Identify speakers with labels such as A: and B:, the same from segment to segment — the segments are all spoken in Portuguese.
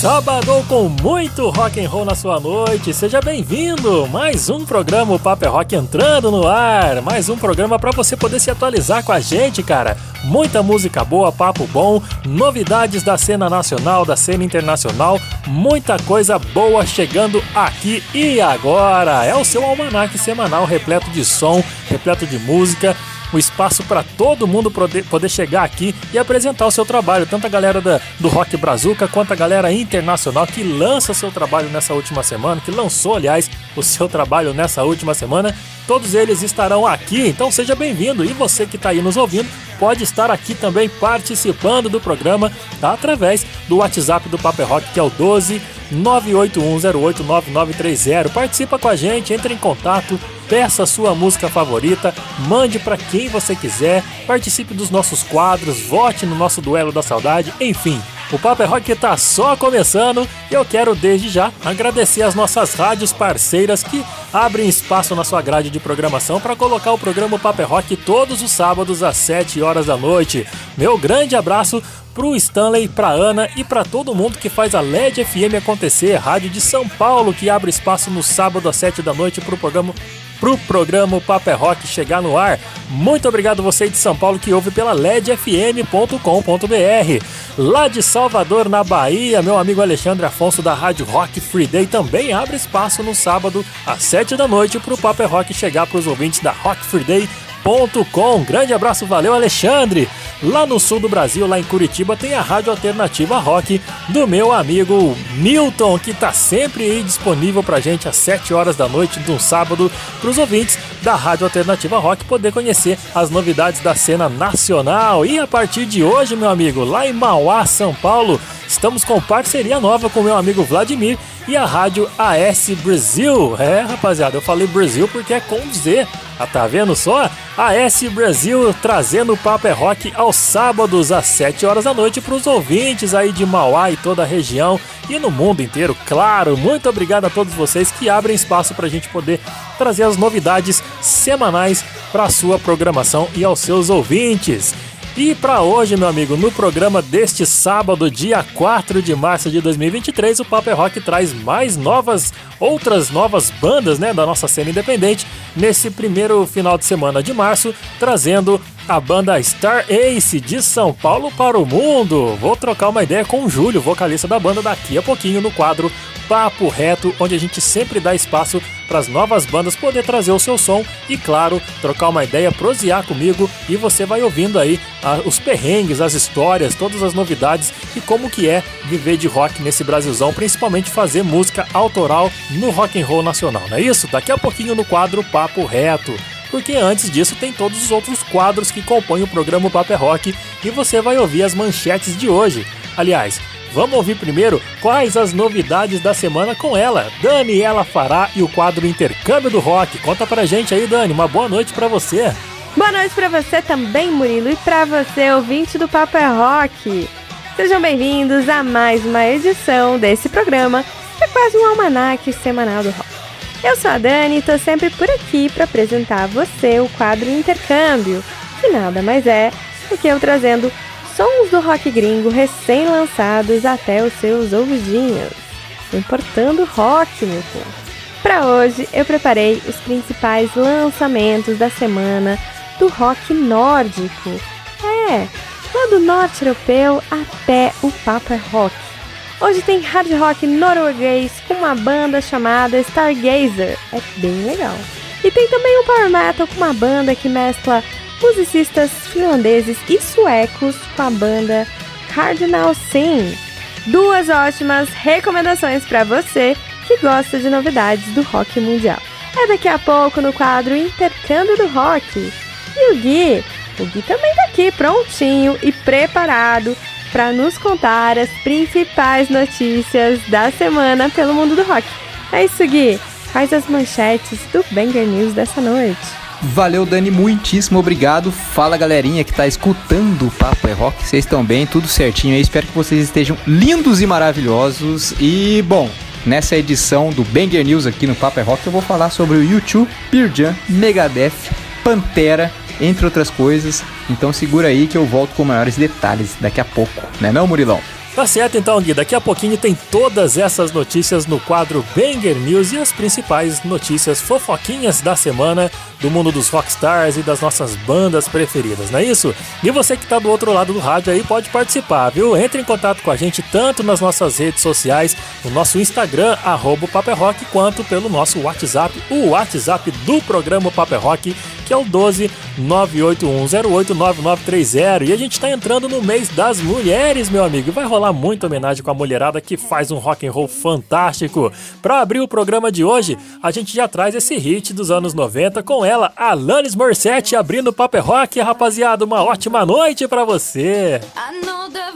A: Sábado com muito rock and roll na sua noite. Seja bem-vindo. Mais um programa o Papo é Rock entrando no ar. Mais um programa para você poder se atualizar com a gente, cara. Muita música boa, papo bom, novidades da cena nacional, da cena internacional, muita coisa boa chegando aqui e agora. É o seu almanaque semanal repleto de som, repleto de música o espaço para todo mundo poder, chegar aqui e apresentar o seu trabalho, tanto a galera da, do Rock Brazuca quanto a galera internacional que lança seu trabalho nessa última semana, que lançou, aliás, o seu trabalho nessa última semana. Todos eles estarão aqui, então seja bem-vindo. E você que está aí nos ouvindo, pode estar aqui também participando do programa tá? através do WhatsApp do Paper Rock, que é o 12 981089930. Participa com a gente, entre em contato, peça a sua música favorita, mande para quem você quiser, participe dos nossos quadros, vote no nosso duelo da saudade, enfim. O Paper Rock está só começando e eu quero desde já agradecer as nossas rádios parceiras que abrem espaço na sua grade de programação para colocar o programa Paper Rock todos os sábados às 7 horas da noite. Meu grande abraço pro Stanley, pra Ana e para todo mundo que faz a LED FM acontecer, rádio de São Paulo que abre espaço no sábado às 7 da noite pro programa pro programa Paper Rock chegar no ar. Muito obrigado você de São Paulo que ouve pela ledfm.com.br. Lá de Salvador, na Bahia, meu amigo Alexandre Afonso da Rádio Rock Free Day também abre espaço no sábado às 7 da noite pro Paper Rock chegar para os ouvintes da Rock Free Day Com. Grande abraço, valeu Alexandre! Lá no sul do Brasil, lá em Curitiba, tem a Rádio Alternativa Rock do meu amigo Milton, que está sempre aí disponível pra gente às 7 horas da noite de um sábado, para os ouvintes da Rádio Alternativa Rock poder conhecer as novidades da cena nacional. E a partir de hoje, meu amigo, lá em Mauá, São Paulo, estamos com parceria nova com meu amigo Vladimir e a Rádio AS Brasil. É, rapaziada, eu falei Brasil porque é com Z. Ah, tá vendo só? AS Brasil trazendo o Papo é Rock aos sábados às 7 horas da noite para os ouvintes aí de Mauá e toda a região e no mundo inteiro, claro. Muito obrigado a todos vocês que abrem espaço para a gente poder trazer as novidades semanais para a sua programação e aos seus ouvintes. E para hoje, meu amigo, no programa deste sábado, dia 4 de março de 2023, o Paper Rock traz mais novas, outras novas bandas, né, da nossa cena independente nesse primeiro final de semana de março, trazendo a banda Star Ace de São Paulo para o mundo. Vou trocar uma ideia com o Júlio, vocalista da banda, daqui a pouquinho no quadro Papo Reto, onde a gente sempre dá espaço para as novas bandas poder trazer o seu som e, claro, trocar uma ideia, prosear comigo e você vai ouvindo aí ah, os perrengues, as histórias, todas as novidades e como que é viver de rock nesse Brasilzão, principalmente fazer música autoral no rock and roll nacional, não é isso? Daqui a pouquinho no quadro Papo Reto porque antes disso tem todos os outros quadros que compõem o programa Paper Rock e você vai ouvir as manchetes de hoje. Aliás, vamos ouvir primeiro quais as novidades da semana com ela, Daniela Fará e o quadro Intercâmbio do Rock. Conta pra gente aí, Dani, uma boa noite para você.
B: Boa noite para você também, Murilo, e para você, ouvinte do Paper Rock. Sejam bem-vindos a mais uma edição desse programa, que é quase um almanaque semanal do rock. Eu sou a Dani e tô sempre por aqui para apresentar a você o quadro Intercâmbio, que nada mais é do que eu trazendo sons do rock gringo recém-lançados até os seus ouvidinhos. Importando rock, meu povo. Para hoje, eu preparei os principais lançamentos da semana do rock nórdico. É, lá do norte europeu até o Papa Rock. Hoje tem hard rock norueguês com uma banda chamada Stargazer. É bem legal. E tem também um power metal com uma banda que mescla musicistas finlandeses e suecos com a banda Cardinal Sin. Duas ótimas recomendações para você que gosta de novidades do rock mundial. É daqui a pouco no quadro Intercâmbio do Rock. E o Gui, o Gui também tá aqui prontinho e preparado para nos contar as principais notícias da semana pelo mundo do rock. É isso, Gui. Faz as manchetes do Banger News dessa noite.
C: Valeu, Dani, muitíssimo obrigado. Fala, galerinha que tá escutando o Papo é Rock. Vocês estão bem, tudo certinho aí. Espero que vocês estejam lindos e maravilhosos. E, bom, nessa edição do Banger News aqui no Paper é Rock, eu vou falar sobre o YouTube, Pearl Jam, Megadeth, Pantera, entre outras coisas. Então segura aí que eu volto com maiores detalhes daqui a pouco, né não, Murilão?
D: Tá certo então, Gui. Daqui a pouquinho tem todas essas notícias no quadro Banger News e as principais notícias fofoquinhas da semana do mundo dos rockstars e das nossas bandas preferidas, não é isso? E você que tá do outro lado do rádio aí pode participar, viu? Entre em contato com a gente tanto nas nossas redes sociais, no nosso Instagram, arroba Rock, quanto pelo nosso WhatsApp, o WhatsApp do programa Paper Rock, que é o 12 981089930. E a gente está entrando no mês das mulheres, meu amigo. Vai rolar muita homenagem com a mulherada que faz um rock and roll fantástico. Para abrir o programa de hoje, a gente já traz esse hit dos anos 90 com ela, Alanis Morissette, abrindo o Paper Rock. Rapaziada, uma ótima noite para você. I know the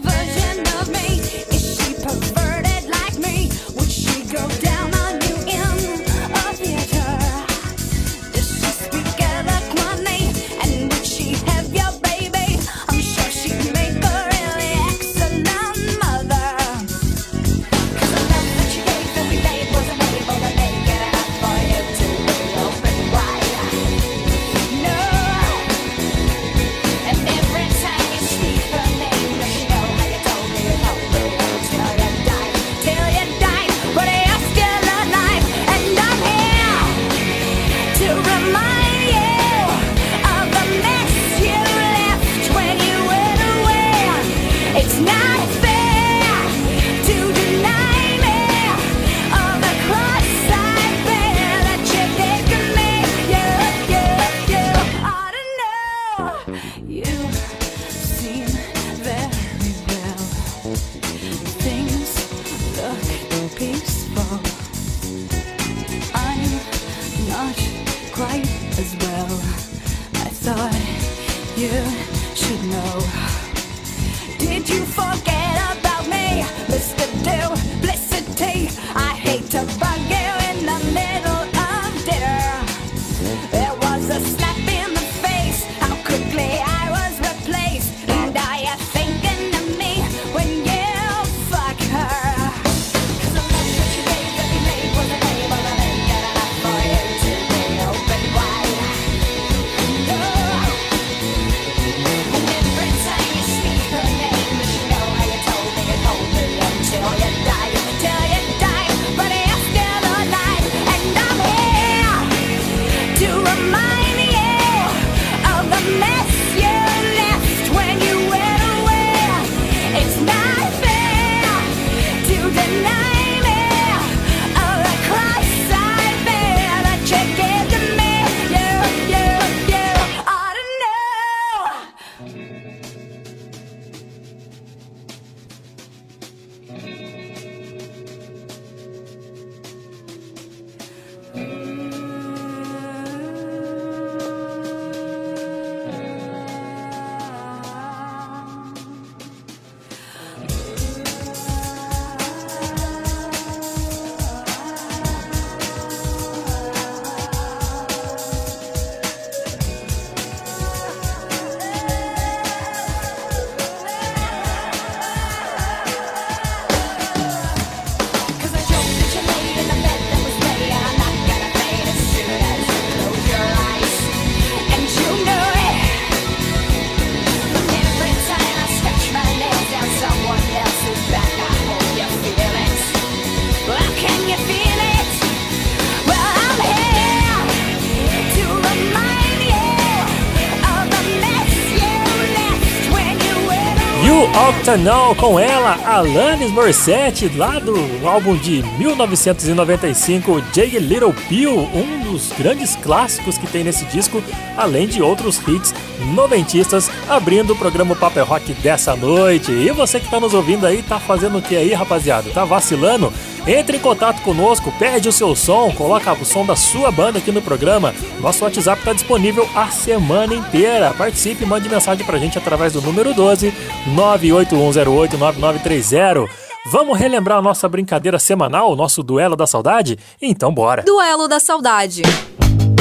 D: Octanol com ela, Alanis Morissette, lá do álbum de 1995, Jay Little Pill, um dos grandes clássicos que tem nesse disco, além de outros hits noventistas, abrindo o programa Paper Rock dessa noite. E você que tá nos ouvindo aí, tá fazendo o que aí, rapaziada? Tá vacilando? Entre em contato conosco, pede o seu som, coloca o som da sua banda aqui no programa. Nosso WhatsApp está disponível a semana inteira. Participe mande mensagem pra gente através do número 12 981089930. Vamos relembrar a nossa brincadeira semanal, o nosso Duelo da Saudade? Então bora!
E: Duelo da Saudade.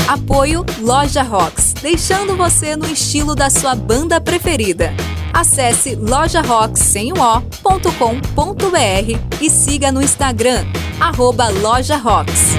E: Apoio Loja Rocks, deixando você no estilo da sua banda preferida. Acesse lojarocks.com.br e siga no Instagram arroba Loja Rocks.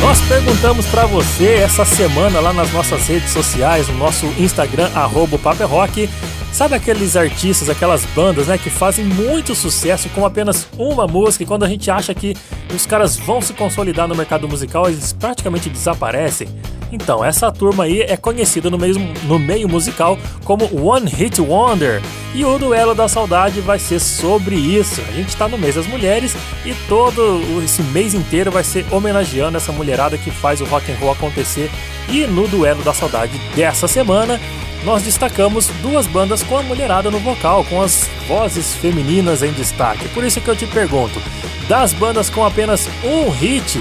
A: Nós perguntamos para você essa semana lá nas nossas redes sociais, no nosso Instagram, arroba Rock, Sabe aqueles artistas, aquelas bandas, né, que fazem muito sucesso com apenas uma música e quando a gente acha que os caras vão se consolidar no mercado musical, eles praticamente desaparecem? Então, essa turma aí é conhecida no meio, no meio musical como One Hit Wonder. E o Duelo da Saudade vai ser sobre isso. A gente está no mês das mulheres e todo esse mês inteiro vai ser homenageando essa mulherada que faz o rock and roll acontecer. E no Duelo da Saudade dessa semana, nós destacamos duas bandas com a mulherada no vocal, com as vozes femininas em destaque. Por isso que eu te pergunto, das bandas com apenas um hit,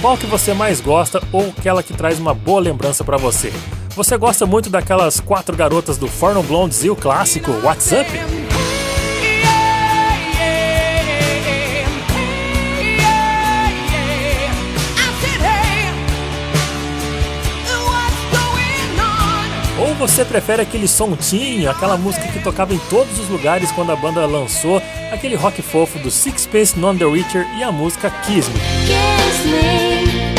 A: qual que você mais gosta ou aquela que traz uma boa lembrança para você? Você gosta muito daquelas quatro garotas do Forno Blondes e o clássico What's você prefere aquele sontinho, aquela música que tocava em todos os lugares quando a banda lançou, aquele rock fofo do Sixpence Non The Witcher e a música Kiss Me? Kiss me.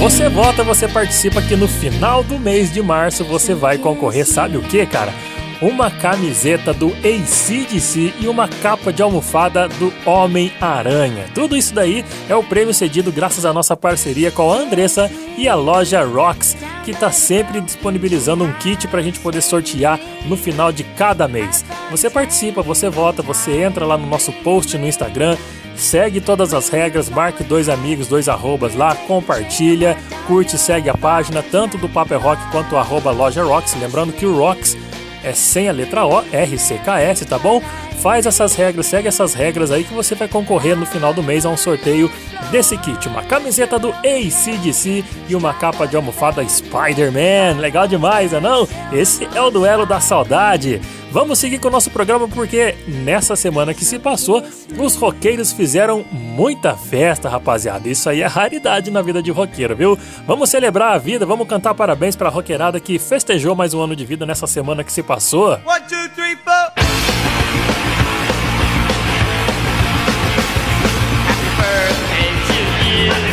A: Você vota, você participa que no final do mês de março você vai concorrer, sabe o que, cara? Uma camiseta do ACDC e uma capa de almofada do Homem-Aranha. Tudo isso daí é o prêmio cedido graças à nossa parceria com a Andressa e a loja Rocks, que está sempre disponibilizando um kit para a gente poder sortear no final de cada mês. Você participa, você vota, você entra lá no nosso post no Instagram Segue todas as regras, marque dois amigos, dois arrobas lá, compartilha, curte, segue a página, tanto do Paper Rock quanto arroba Loja Rocks. Lembrando que o Rocks é sem a letra O, R-C-K-S, tá bom? Faz essas regras, segue essas regras aí que você vai concorrer no final do mês a um sorteio desse kit. Uma camiseta do ACDC e uma capa de almofada Spider-Man. Legal demais, né não? Esse é o duelo da saudade. Vamos seguir com o nosso programa porque nessa semana que se passou, os roqueiros fizeram muita festa, rapaziada. Isso aí é raridade na vida de roqueiro, viu? Vamos celebrar a vida, vamos cantar parabéns pra roqueirada que festejou mais um ano de vida nessa semana que se passou. One, two, three,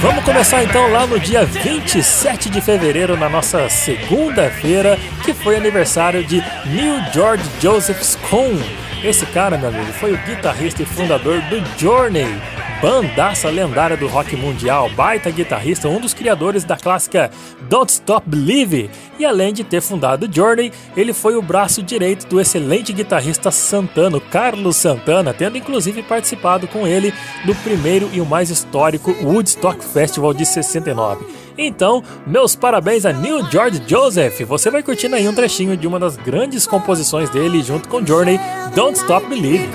A: Vamos começar então lá no dia 27 de fevereiro, na nossa segunda-feira, que foi aniversário de Neil George Joseph Scone. Esse cara, meu amigo, foi o guitarrista e fundador do Journey, bandaça lendária do rock mundial, baita guitarrista, um dos criadores da clássica Don't Stop Believe. E além de ter fundado Journey, ele foi o braço direito do excelente guitarrista Santana, Carlos Santana, tendo inclusive participado com ele do primeiro e o mais histórico Woodstock Festival de 69. Então, meus parabéns a Neil George Joseph. Você vai curtindo aí um trechinho de uma das grandes composições dele junto com Journey, Don't Stop Believing.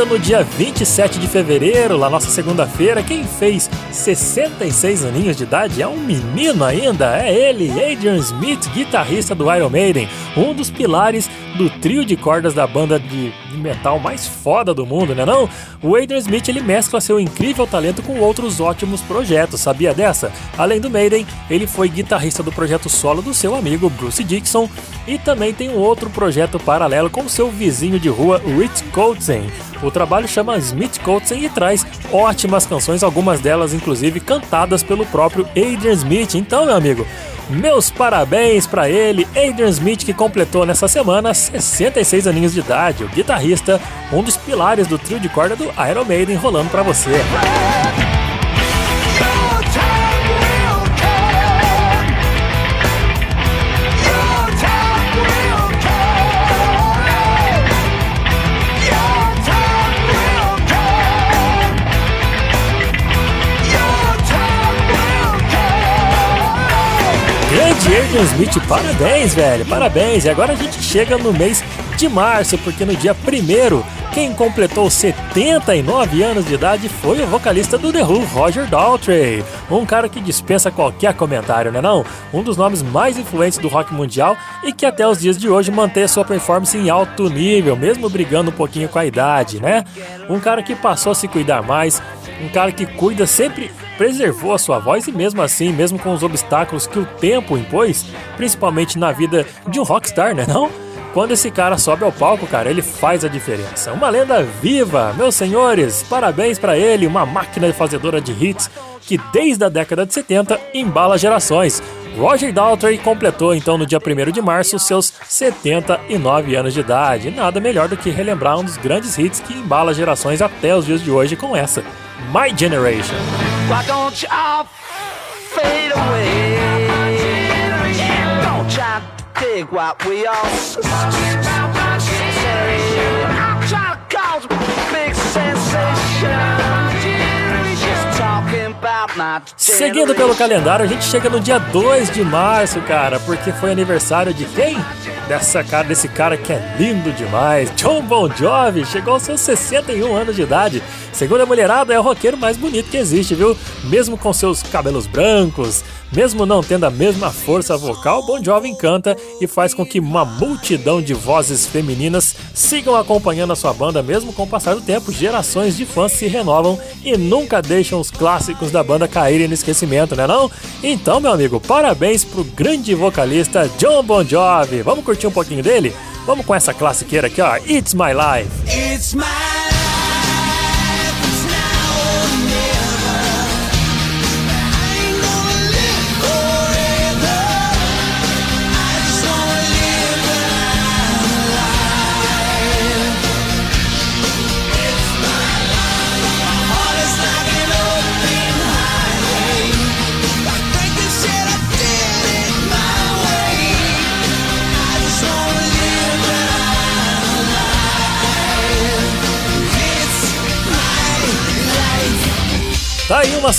A: Ainda no dia 27 de fevereiro, lá nossa segunda-feira, quem fez 66 aninhos de idade é um menino ainda, é ele, Adrian Smith, guitarrista do Iron Maiden, um dos pilares do trio de cordas da banda de metal mais foda do mundo, né não? O Adrian Smith ele mescla seu incrível talento com outros ótimos projetos, sabia dessa? Além do Maiden, ele foi guitarrista do projeto solo do seu amigo Bruce Dixon e também tem um outro projeto paralelo com seu vizinho de rua Rich Coltrane. O trabalho chama Smith Coltrane e traz ótimas canções, algumas delas inclusive cantadas pelo próprio Adrian Smith. Então, meu amigo, meus parabéns para ele, Adrian Smith, que completou nessa semana 66 aninhos de idade, o guitarrista, um dos pilares do trio de corda do Iron Maiden, rolando para você. Adrian Smith, parabéns, velho, parabéns. E agora a gente chega no mês de março, porque no dia 1 quem completou 79 anos de idade foi o vocalista do The Who, Roger Daltrey. Um cara que dispensa qualquer comentário, né não? Um dos nomes mais influentes do rock mundial e que até os dias de hoje mantém sua performance em alto nível, mesmo brigando um pouquinho com a idade, né? Um cara que passou a se cuidar mais, um cara que cuida sempre preservou a sua voz e mesmo assim, mesmo com os obstáculos que o tempo impôs, principalmente na vida de um rockstar, né não? Quando esse cara sobe ao palco, cara, ele faz a diferença. Uma lenda viva, meus senhores, parabéns para ele, uma máquina fazedora de hits que desde a década de 70 embala gerações. Roger Daltrey completou então no dia 1 de março seus 79 anos de idade. Nada melhor do que relembrar um dos grandes hits que embala gerações até os dias de hoje com essa, My Generation. Why don't you all fade away? Don't try to dig what we all say. I'm trying to cause a big sensation. Seguindo pelo calendário, a gente chega no dia 2 de março, cara, porque foi aniversário de quem? Dessa cara, desse cara que é lindo demais. John Bon Jovi chegou aos seus 61 anos de idade. Segundo a mulherada, é o roqueiro mais bonito que existe, viu? Mesmo com seus cabelos brancos, mesmo não tendo a mesma força vocal, Bon Jovi canta e faz com que uma multidão de vozes femininas sigam acompanhando a sua banda, mesmo com o passar do tempo. Gerações de fãs se renovam e nunca deixam os clássicos da banda caírem no esquecimento, né não? Então, meu amigo, parabéns pro grande vocalista John Bon Jovi. Vamos curtir um pouquinho dele? Vamos com essa classiqueira aqui, ó. It's My Life. It's my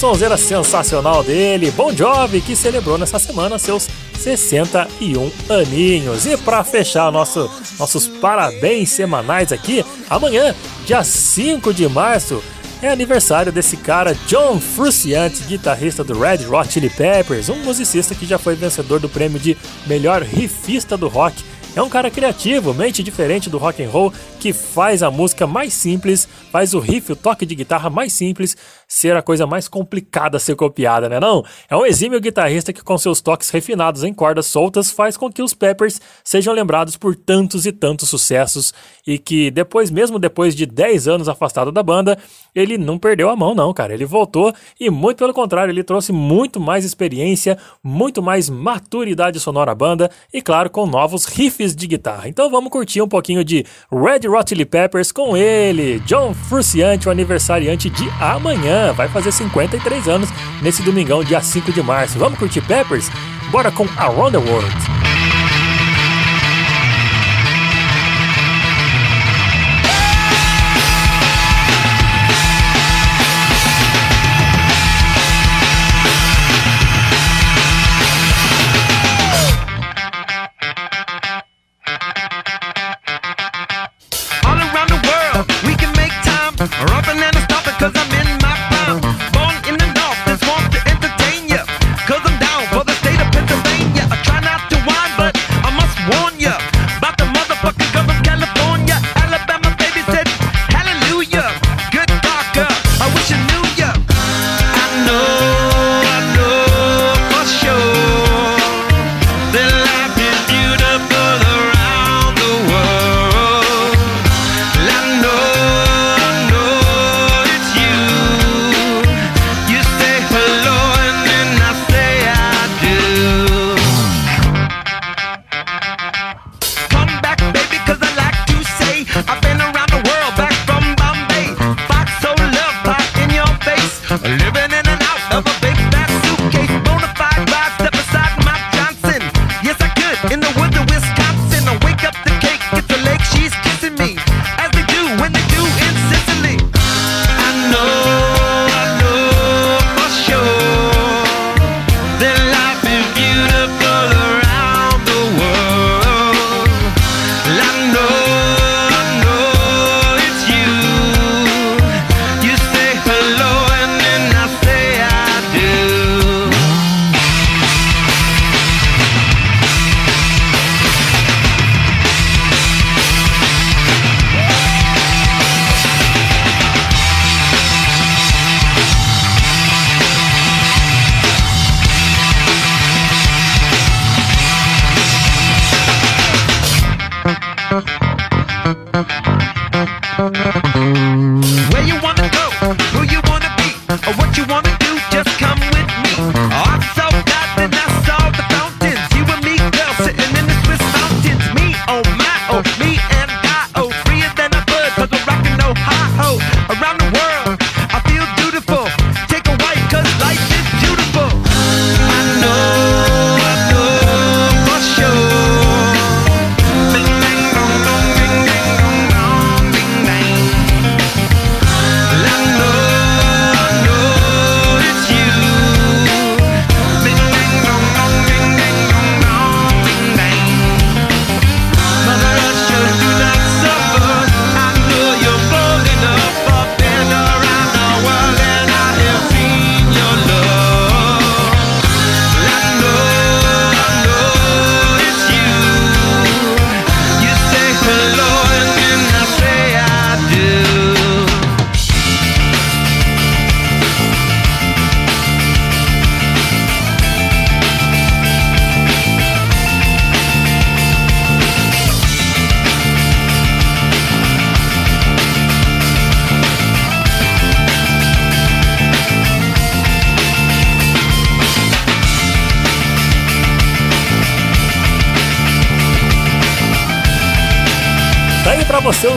A: sonzeira sensacional dele, Bon Jovi, que celebrou nessa semana seus 61 aninhos. E para fechar nosso, nossos parabéns semanais aqui, amanhã, dia 5 de março, é aniversário desse cara, John Frusciante, guitarrista do Red Hot Chili Peppers, um musicista que já foi vencedor do prêmio de melhor riffista do rock é um cara criativo, mente diferente do rock and roll, que faz a música mais simples, faz o riff, o toque de guitarra mais simples ser a coisa mais complicada a ser copiada, né não? É um exímio guitarrista que com seus toques refinados em cordas soltas faz com que os Peppers sejam lembrados por tantos e tantos sucessos e que depois, mesmo depois de 10 anos afastado da banda, ele não perdeu a mão não, cara. Ele voltou e muito pelo contrário, ele trouxe muito mais experiência, muito mais maturidade sonora à banda e claro, com novos riffs de guitarra. Então vamos curtir um pouquinho de Red Hot Chili Peppers com ele, John Frusciante, o aniversariante de amanhã vai fazer 53 anos nesse domingão, dia 5 de março. Vamos curtir Peppers? Bora com Around the World.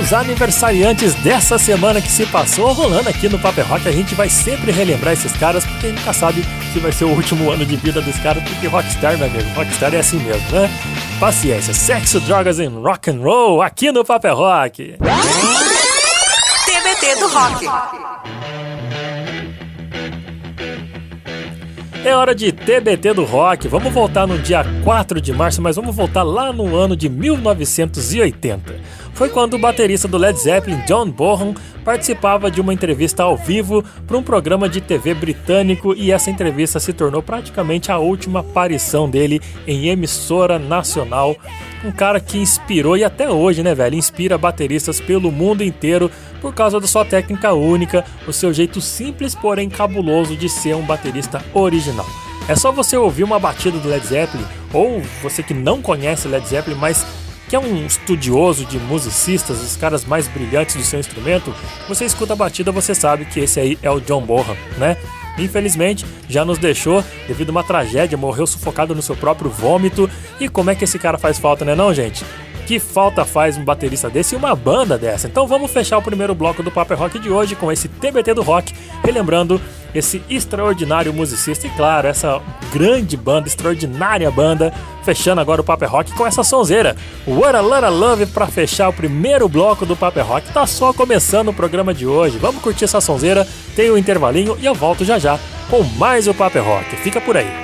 A: Os aniversariantes dessa semana que se passou rolando aqui no Paper Rock. A gente vai sempre relembrar esses caras, porque a gente nunca sabe se vai ser o último ano de vida desse cara, porque Rockstar, meu amigo, Rockstar é assim mesmo, né? Paciência, sexo, drogas e rock and roll aqui no Paper Rock.
E: TBT do Rock.
A: É hora de TBT do Rock. Vamos voltar no dia 4 de março, mas vamos voltar lá no ano de 1980. Foi quando o baterista do Led Zeppelin, John Bonham, participava de uma entrevista ao vivo para um programa de TV britânico e essa entrevista se tornou praticamente a última aparição dele em emissora nacional. Um cara que inspirou e até hoje, né, velho, inspira bateristas pelo mundo inteiro por causa da sua técnica única, o seu jeito simples, porém cabuloso de ser um baterista original. É só você ouvir uma batida do Led Zeppelin, ou você que não conhece Led Zeppelin, mas que é um estudioso de musicistas, os caras mais brilhantes do seu instrumento, você escuta a batida, você sabe que esse aí é o John Bonham, né? Infelizmente, já nos deixou devido a uma tragédia, morreu sufocado no seu próprio vômito. E como é que esse cara faz falta, né não, gente? Que falta faz um baterista desse e uma banda dessa? Então vamos fechar o primeiro bloco do Paper Rock de hoje com esse TBT do Rock, relembrando esse extraordinário musicista e, claro, essa grande banda, extraordinária banda, fechando agora o Paper Rock com essa sonzeira. What a Lot of Love para fechar o primeiro bloco do Paper Rock. Tá só começando o programa de hoje. Vamos curtir essa sonzeira, tem um intervalinho e eu volto já já com mais o Paper Rock. Fica por aí.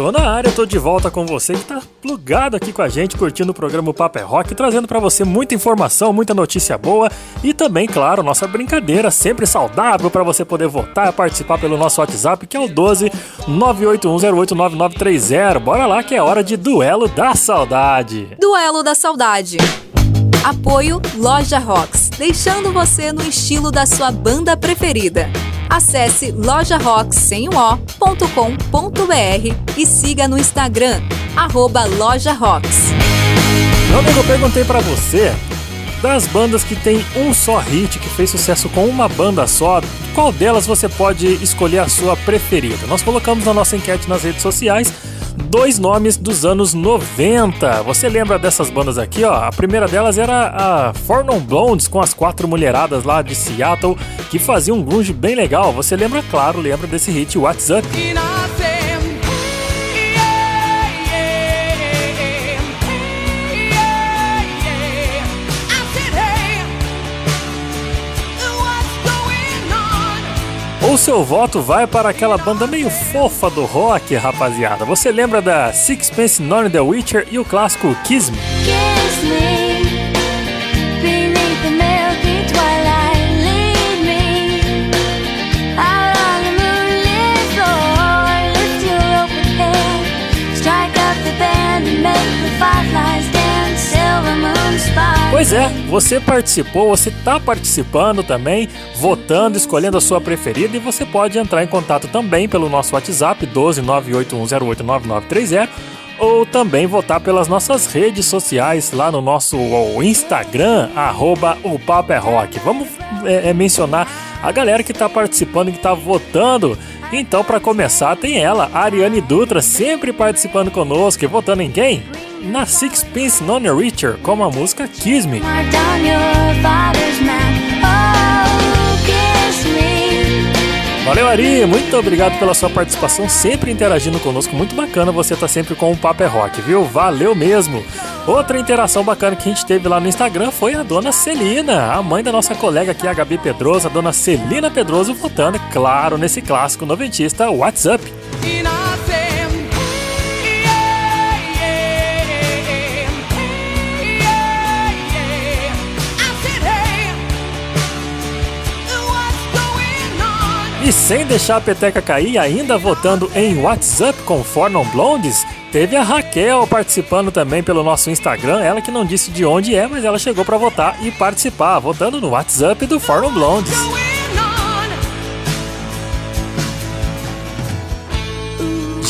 A: Tô na área, tô de volta com você que tá plugado aqui com a gente, curtindo o programa Papo é Rock, trazendo pra você muita informação, muita notícia boa e também, claro, nossa brincadeira sempre saudável pra você poder votar, participar pelo nosso WhatsApp, que é o 12 981089930. Bora lá que é hora de Duelo da Saudade.
E: Duelo da Saudade. Apoio Loja Rocks, deixando você no estilo da sua banda preferida. Acesse lojarocks.com.br e siga no Instagram, arroba Loja Rocks.
A: Meu amigo, eu perguntei pra você das bandas que tem um só hit, que fez sucesso com uma banda só, qual delas você pode escolher a sua preferida? Nós colocamos na nossa enquete nas redes sociais dois nomes dos anos 90. Você lembra dessas bandas aqui, ó? A primeira delas era a Four Non Blondes com as quatro mulheradas lá de Seattle que faziam um grunge bem legal. Você lembra, claro, lembra desse hit What's Ou seu voto vai para aquela banda meio fofa do rock, rapaziada. Você lembra da Sixpence None the Witcher e o clássico Kiss Me?
F: Kiss me
A: Pois é, você participou, você tá participando também, votando, escolhendo a sua preferida e você pode entrar em contato também pelo nosso WhatsApp 12981089930 ou também votar pelas nossas redes sociais lá no nosso Instagram, arroba o Papo é Rock. Vamos é, é, mencionar a galera que tá participando que tá votando. Então, para começar, tem ela, Ariane Dutra, sempre participando conosco e votando em quem? Na Sixpence None Richer, com a música Kiss Me. Valeu, Ari! Muito obrigado pela sua participação, sempre interagindo conosco. Muito bacana você estar sempre com o Papo é Rock, viu? Valeu mesmo! Outra interação bacana que a gente teve lá no Instagram foi a dona Celina, a mãe da nossa colega aqui, a Gabi Pedroso, a dona Celina Pedroso, votando, é claro, nesse clássico noventista WhatsApp. E sem deixar a peteca cair, ainda votando em WhatsApp com Fornon Blondes, teve a Raquel participando também pelo nosso Instagram. Ela que não disse de onde é, mas ela chegou para votar e participar, votando no WhatsApp do Fornon Blondes.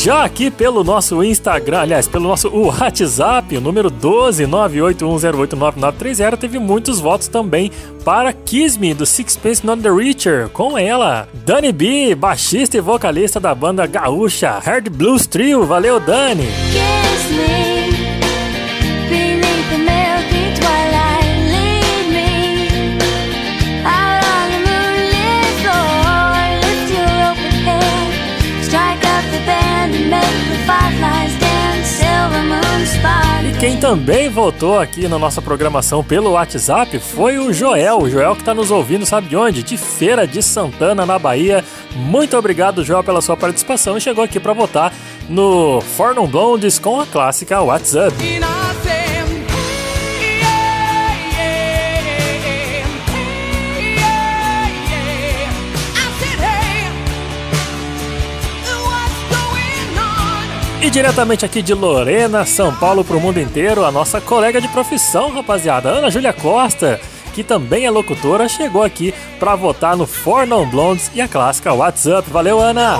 A: Já aqui pelo nosso Instagram, aliás, pelo nosso WhatsApp, o número 12981089930, teve muitos votos também para Kiss Me, do Sixpence None the Richer, com ela, Dani B, baixista e vocalista da banda gaúcha Hard Blues Trio. Valeu, Dani!
F: Kiss me
A: quem também votou aqui na nossa programação pelo WhatsApp foi o Joel. O Joel que está nos ouvindo, sabe de onde? De Feira de Santana, na Bahia. Muito obrigado, Joel, pela sua participação e chegou aqui para votar no Fornum Blondes com a clássica WhatsApp. E diretamente aqui de Lorena, São Paulo para o mundo inteiro, a nossa colega de profissão, rapaziada, Ana Júlia Costa, que também é locutora, chegou aqui para votar no For Non Blondes e a clássica WhatsApp. Valeu, Ana!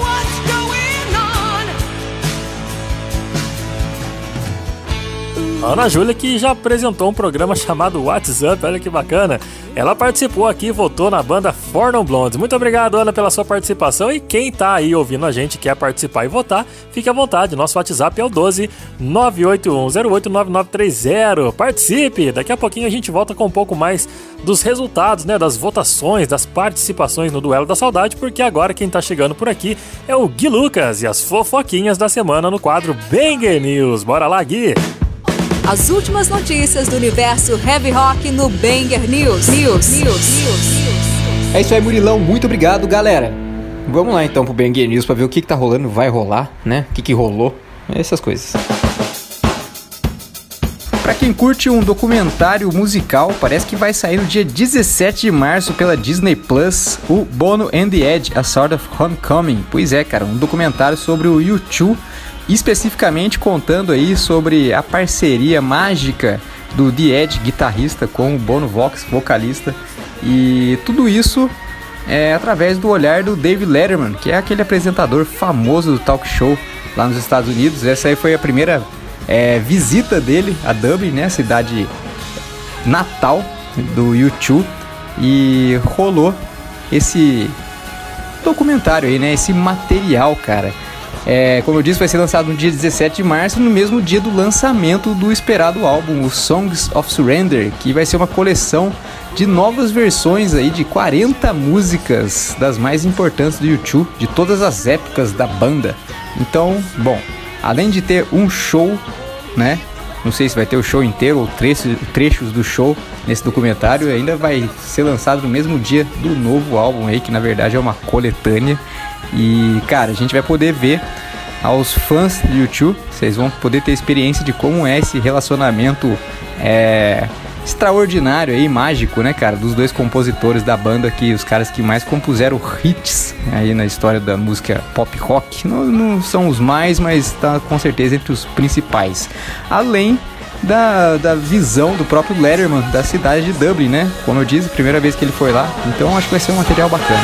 A: Ana Júlia que já apresentou um programa chamado WhatsApp, olha que bacana. Ela participou aqui e votou na banda For Non Blondes. Muito obrigado, Ana, pela sua participação. E quem tá aí ouvindo a gente quer participar e votar, fique à vontade. Nosso WhatsApp é o 12 981089930. Participe! Daqui a pouquinho a gente volta com um pouco mais dos resultados, né, das votações, das participações no Duelo da Saudade, porque agora quem tá chegando por aqui é o Gui Lucas e as fofoquinhas da semana no quadro Banger News. Bora lá, Gui!
E: As últimas notícias do universo heavy rock no Banger News. News. News. News.
C: É isso aí, Murilão. Muito obrigado, galera. Vamos lá então pro Banger News pra ver o que, que tá rolando, vai rolar, né? O que, que rolou, essas coisas. Pra quem curte um documentário musical, parece que vai sair no dia 17 de março pela Disney Plus, o Bono and the Edge, A Sort of Homecoming. Pois é, cara, um documentário sobre o U2, especificamente contando aí sobre a parceria mágica do The Edge, guitarrista, com o Bono Vox, vocalista. E tudo isso é através do olhar do David Letterman, que é aquele apresentador famoso do talk show lá nos Estados Unidos. Essa aí foi a primeira é, visita dele a Dublin, né, cidade natal do U2, e rolou esse documentário aí, né, esse material, cara. É, como eu disse, vai ser lançado no dia 17 de março, no mesmo dia do lançamento do esperado álbum, o Songs of Surrender, que vai ser uma coleção de novas versões aí de 40 músicas das mais importantes do YouTube, de todas as épocas da banda. Então, bom, além de ter um show, né? Não sei se vai ter o show inteiro ou trechos, trechos do show nesse documentário, ainda vai ser lançado no mesmo dia do novo álbum aí, que na verdade é uma coletânea. E, cara, a gente vai poder ver aos fãs do YouTube, vocês vão poder ter experiência de como é esse relacionamento é, extraordinário aí, mágico, né, cara, dos dois compositores da banda aqui, os caras que mais compuseram hits aí na história da música pop rock. Não, não são os mais, mas tá com certeza entre os principais. Além da, da visão do próprio Letterman da cidade de Dublin, né? Como eu disse, primeira vez que ele foi lá. Então acho que vai ser um material bacana.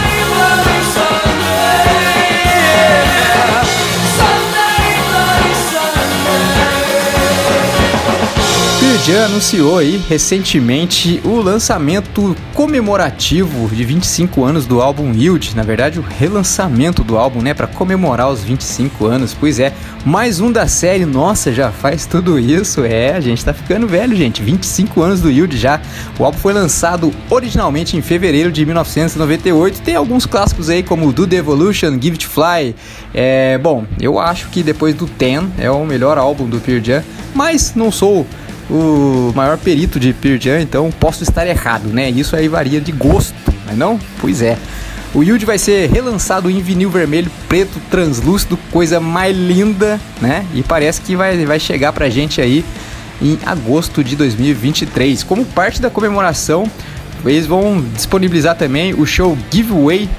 C: Pearl anunciou aí recentemente o lançamento comemorativo de 25 anos do álbum Yield, na verdade o relançamento do álbum, né, para comemorar os 25 anos. Pois é, mais um da série. Nossa, já faz tudo isso. É, a gente tá ficando velho, gente. 25 anos do Yield já. O álbum foi lançado originalmente em fevereiro de 1998. Tem alguns clássicos aí como Do The Evolution, Give It Fly. É, bom, eu acho que depois do Ten é o melhor álbum do Pearl mas não sou o maior perito de Pearl Jam, então posso estar errado, né? Isso aí varia de gosto, é não? Pois é. O Yield vai ser relançado em vinil vermelho, preto, translúcido, coisa mais linda, né? E parece que vai, vai chegar pra gente aí em agosto de 2023. Como parte da comemoração, eles vão disponibilizar também o show Giveaway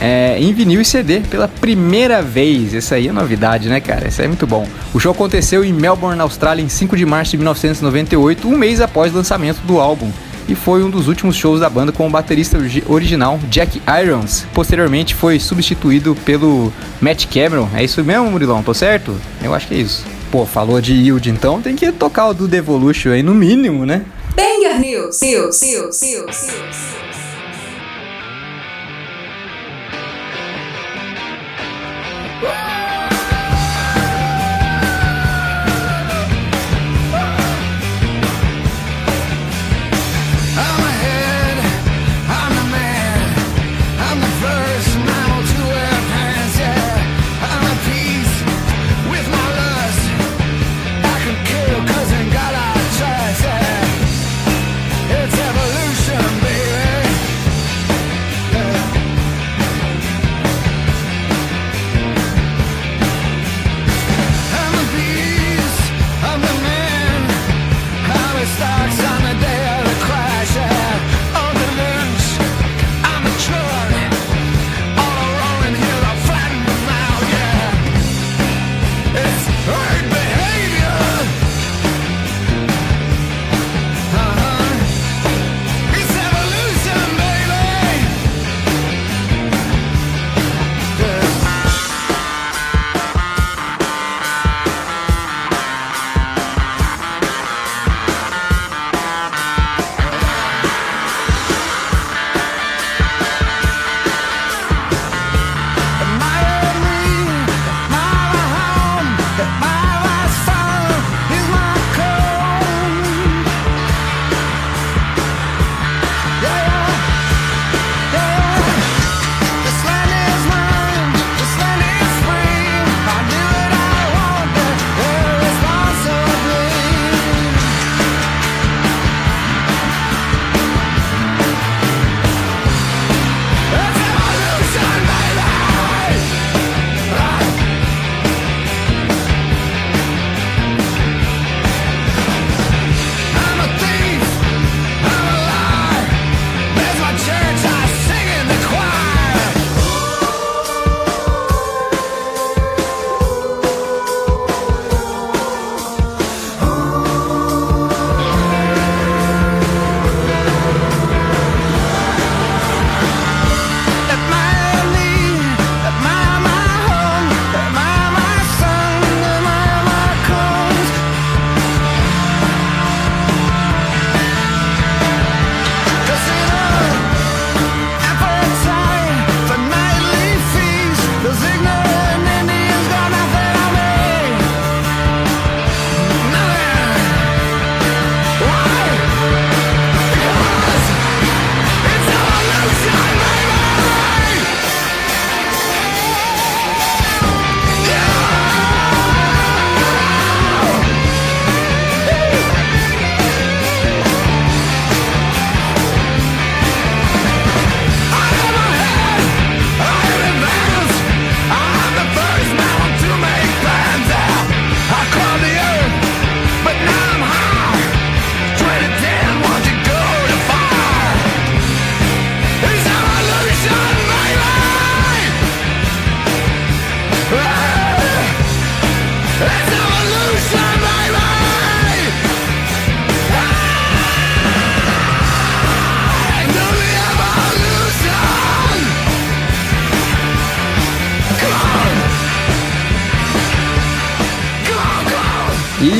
C: é, em vinil e CD pela primeira vez. Essa aí é novidade, né, cara? Isso aí é muito bom. O show aconteceu em Melbourne, na Austrália, em 5 de março de 1998, um mês após o lançamento do álbum. E foi um dos últimos shows da banda com o baterista origi- original Jack Irons. Posteriormente foi substituído pelo Matt Cameron. É isso mesmo, Murilão? Tô certo? Eu acho que é isso. Pô, falou de Yield, então tem que tocar o do Devolution aí no mínimo, né?
E: Banger News. News. News. News. News.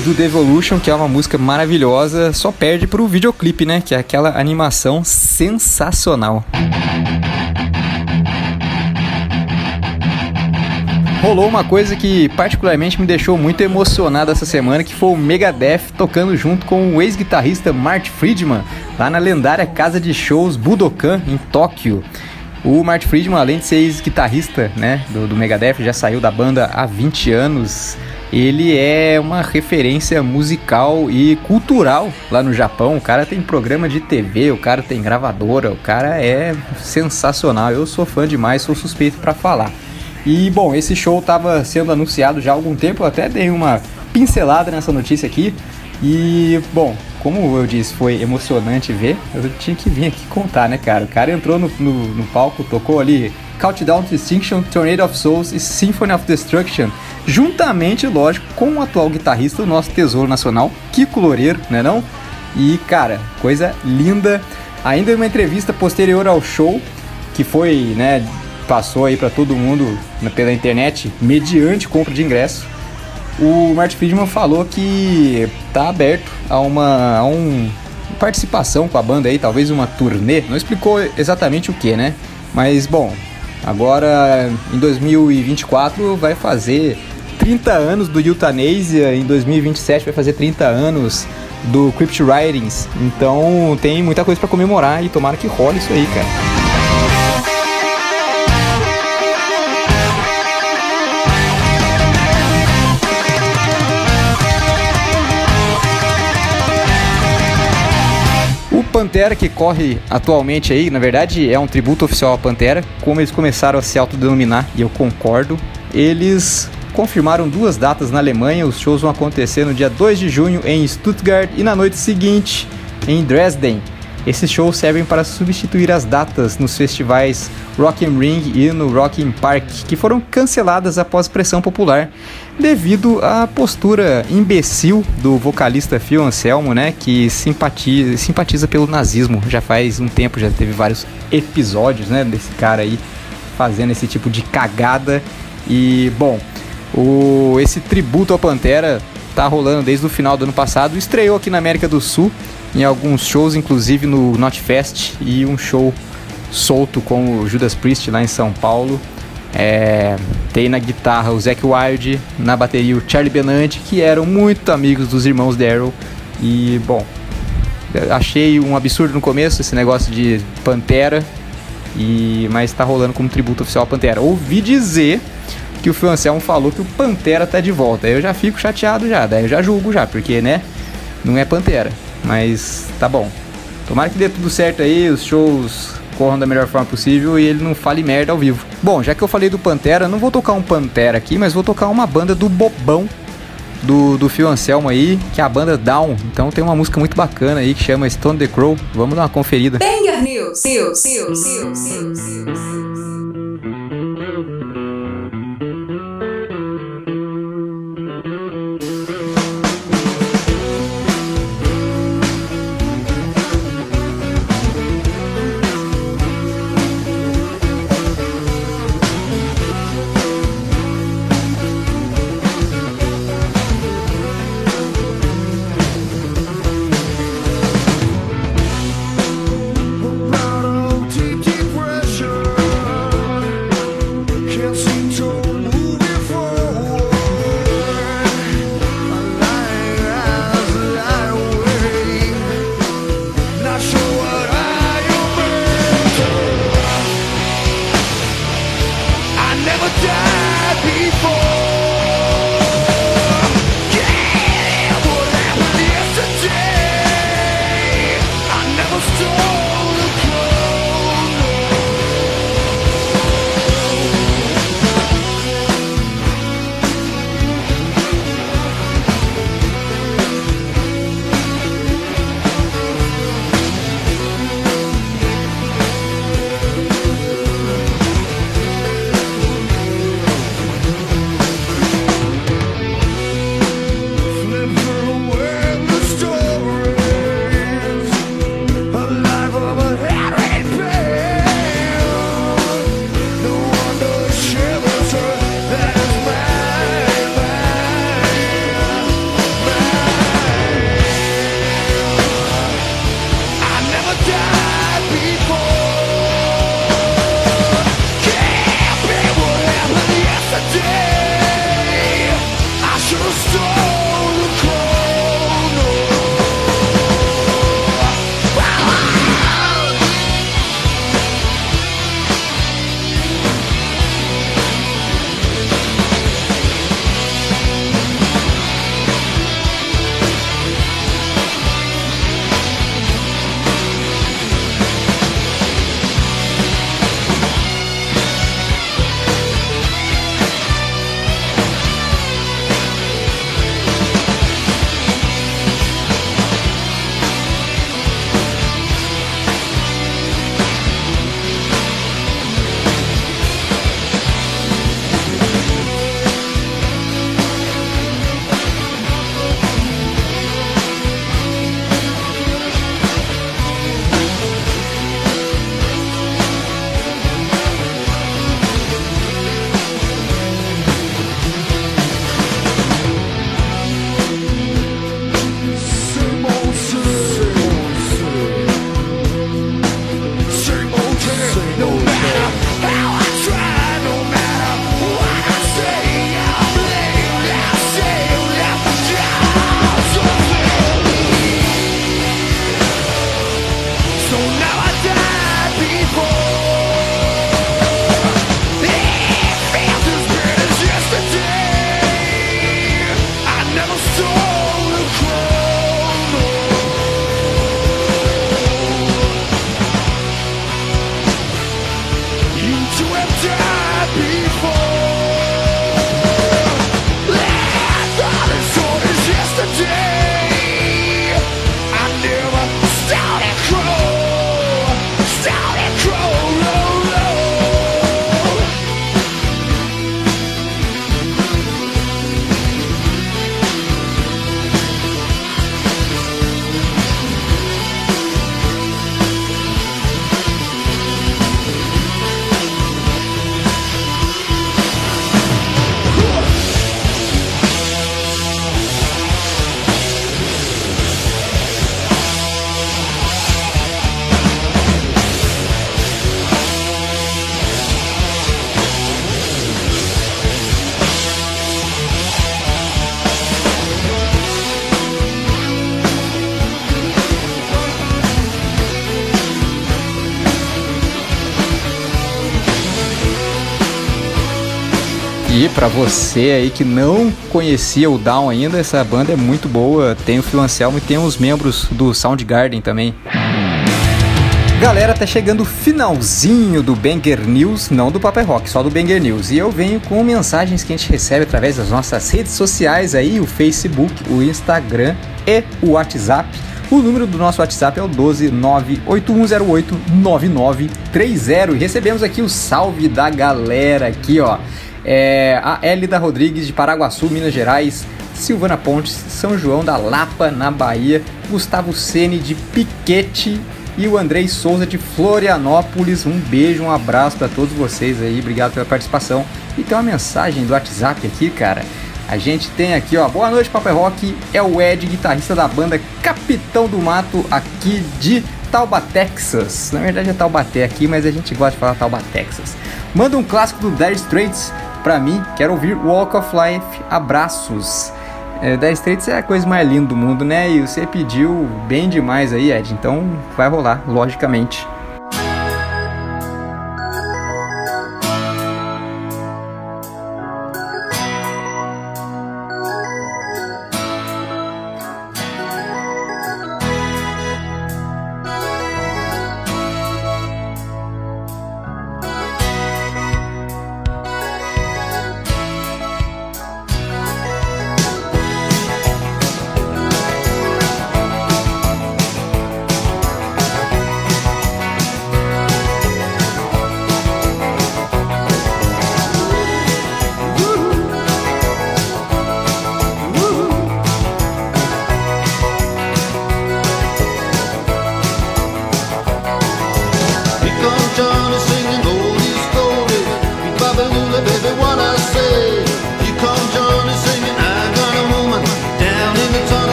C: Do Devolution, que é uma música maravilhosa, só perde pro videoclipe, né? Que é aquela animação sensacional. Rolou uma coisa que particularmente me deixou muito emocionado essa semana, que foi o Megadeth tocando junto com o ex-guitarrista Mart Friedman, lá na lendária casa de shows Budokan, em Tóquio. O Mart Friedman, além de ser ex-guitarrista né, do, do Megadeth, já saiu da banda há 20 anos. Ele é uma referência musical e cultural lá no Japão. O cara tem programa de TV, o cara tem gravadora, o cara é sensacional. Eu sou fã demais, sou suspeito pra falar. E bom, esse show estava sendo anunciado já há algum tempo, eu até dei uma pincelada nessa notícia aqui. E bom, como eu disse, foi emocionante ver, eu tinha que vir aqui contar, né, cara? O cara entrou no, no, no palco, tocou ali Countdown to Extinction, Tornado of Souls e Symphony of Destruction, juntamente, lógico, com o atual guitarrista, o nosso tesouro nacional, Kiko Loureiro, né não? E, cara, coisa linda. Ainda em uma entrevista posterior ao show, que foi, né, passou aí para todo mundo pela internet, mediante compra de ingresso, o Martin Friedman falou que tá aberto a uma a um participação com a banda aí, talvez uma turnê. Não explicou exatamente o que, né? Mas bom, agora em 2024 vai fazer 30 anos do Euthanasia, em 2027 vai fazer 30 anos do Crypt Writings. Então tem muita coisa para comemorar e tomara que role isso aí, cara. Pantera que corre atualmente aí, na verdade é um tributo oficial à Pantera, como eles começaram a se autodenominar, e eu concordo. Eles confirmaram duas datas na Alemanha, os shows vão acontecer no dia 2 de junho em Stuttgart e na noite seguinte em Dresden. Esses shows servem para substituir as datas nos festivais Rock am Ring e no Rock in Park, que foram canceladas após pressão popular, devido à postura imbecil do vocalista Phil Anselmo, né, que simpatiza, simpatiza pelo nazismo. Já faz um tempo, já teve vários episódios, né, desse cara aí fazendo esse tipo de cagada. E, bom, o, esse tributo ao Pantera tá rolando desde o final do ano passado, estreou aqui na América do Sul, em alguns shows, inclusive no Notfest, e um show solto com o Judas Priest lá em São Paulo. É, tem na guitarra o Zac Wild, na bateria o Charlie Benante, que eram muito amigos dos irmãos Daryl. E, bom, achei um absurdo no começo esse negócio de Pantera, e mas tá rolando como tributo oficial à Pantera. Ouvi dizer que o Phil falou que o Pantera tá de volta. Eu já fico chateado já, daí eu já julgo já, porque, né, não é Pantera. Mas tá bom. Tomara que dê tudo certo aí, os shows corram da melhor forma possível e ele não fale merda ao vivo. Bom, já que eu falei do Pantera, não vou tocar um Pantera aqui, mas vou tocar uma banda do Bobão do, do Phil Anselmo aí, que é a banda Down. Então tem uma música muito bacana aí que chama Stone the Crow. Vamos dar uma conferida.
E: Banger News. News. News. News. News. News.
C: E pra você aí que não conhecia o Down ainda, essa banda é muito boa. Tem o Phil Anselmo e tem os membros do Soundgarden também. Galera, tá chegando o finalzinho do Banger News, não do Paper Rock, só do Banger News. E eu venho com mensagens que a gente recebe através das nossas redes sociais aí, o Facebook, o Instagram e o WhatsApp. O número do nosso WhatsApp é o 12981089930 e recebemos aqui o salve da galera aqui, ó. É a Elida Rodrigues de Paraguaçu, Minas Gerais, Silvana Pontes, São João da Lapa, na Bahia, Gustavo Cene de Piquete e o Andrei Souza de Florianópolis. Um beijo, um abraço para todos vocês aí, obrigado pela participação. E tem uma mensagem do WhatsApp aqui, cara. A gente tem aqui, ó, boa noite, Paper Rock. É o Ed, guitarrista da banda Capitão do Mato, aqui de Tauba, Texas. Na verdade é Taubaté aqui, mas a gente gosta de falar Tauba, Texas. Manda um clássico do Dire Straits pra mim. Quero ouvir Walk of Life. Abraços. É, Dire Straits é a coisa mais linda do mundo, né? E você pediu bem demais aí, Ed. Então vai rolar, logicamente.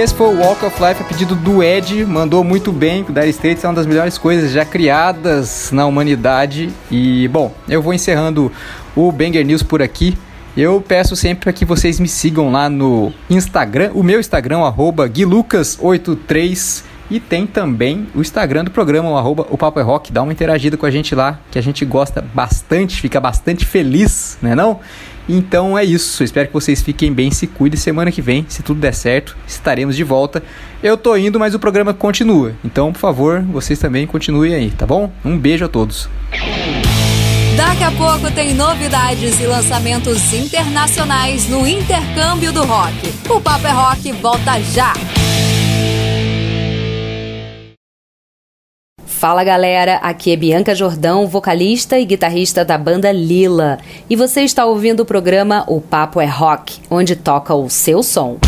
C: Esse foi o Walk of Life a pedido do Ed, mandou muito bem. O Dire Straits é uma das melhores coisas já criadas na humanidade. E bom, eu vou encerrando o Banger News por aqui. Eu peço sempre que vocês me sigam lá no Instagram, o meu Instagram, arroba guilucas83. E tem também o Instagram do programa, o arroba o Papo é Rock. Dá uma interagida com a gente lá, que a gente gosta bastante, fica bastante feliz, né não? Então é isso, espero que vocês fiquem bem, se cuidem. Semana que vem, se tudo der certo, estaremos de volta. Eu tô indo, mas o programa continua. Então, por favor, vocês também continuem aí, tá bom? Um beijo a todos.
E: Daqui a pouco tem novidades e lançamentos internacionais no Intercâmbio do Rock. O Papo é Rock volta já!
G: Fala galera, aqui é Bianca Jordão, vocalista e guitarrista da banda Lila. E você está ouvindo o programa O Papo é Rock, onde toca o seu som.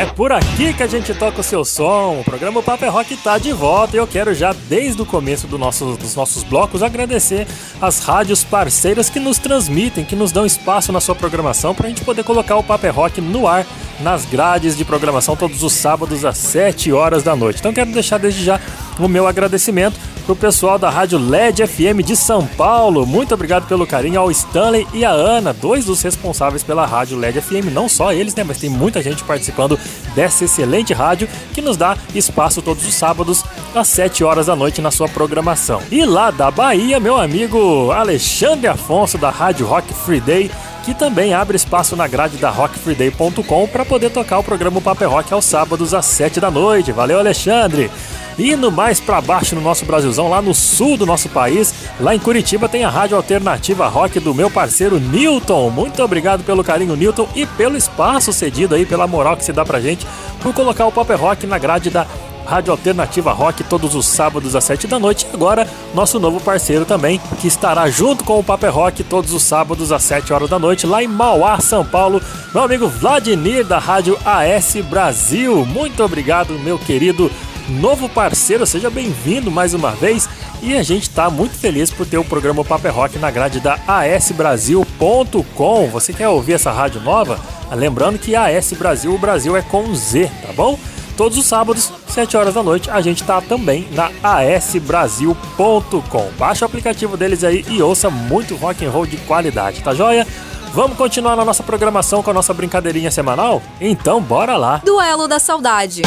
A: É por aqui que a gente toca o seu som. O programa Papo é Rock tá de volta e eu quero já desde o começo do nosso, dos nossos blocos agradecer as rádios parceiras que nos transmitem, que nos dão espaço na sua programação para a gente poder colocar o Papo é Rock no ar nas grades de programação todos os sábados às 7 horas da noite. Então quero deixar desde já o meu agradecimento pro pessoal da Rádio LED FM de São Paulo. Muito obrigado pelo carinho ao Stanley e a Ana, dois dos responsáveis pela Rádio LED FM, não só eles, né, mas tem muita gente participando dessa excelente rádio que nos dá espaço todos os sábados às 7 horas da noite na sua programação. E lá da Bahia, meu amigo Alexandre Afonso da Rádio Rock Free Day que também abre espaço na grade da rockfreeday.com para poder tocar o programa Paper Rock aos sábados às 7 da noite. Valeu, Alexandre! Indo mais para baixo no nosso Brasilzão, lá no sul do nosso país, lá em Curitiba tem a rádio alternativa rock do meu parceiro Newton. Muito obrigado pelo carinho, Newton, e pelo espaço cedido aí, pela moral que se dá pra gente por colocar o Paper Rock na grade da Rádio Alternativa Rock todos os sábados às 7 da noite. E agora, nosso novo parceiro também, que estará junto com o Paper Rock todos os sábados às 7 horas da noite, lá em Mauá, São Paulo. Meu amigo Vladimir, da Rádio AS Brasil. Muito obrigado, meu querido novo parceiro. Seja bem-vindo mais uma vez. E a gente está muito feliz por ter o programa Paper Rock na grade da asbrasil.com. Você quer ouvir essa rádio nova? Lembrando que AS Brasil, o Brasil é com Z, tá bom? Todos os sábados, 7 horas da noite, a gente tá também na asbrasil.com. Baixa o aplicativo deles aí e ouça muito rock and roll de qualidade, tá joia? Vamos continuar na nossa programação com a nossa brincadeirinha semanal? Então bora lá!
E: Duelo da Saudade.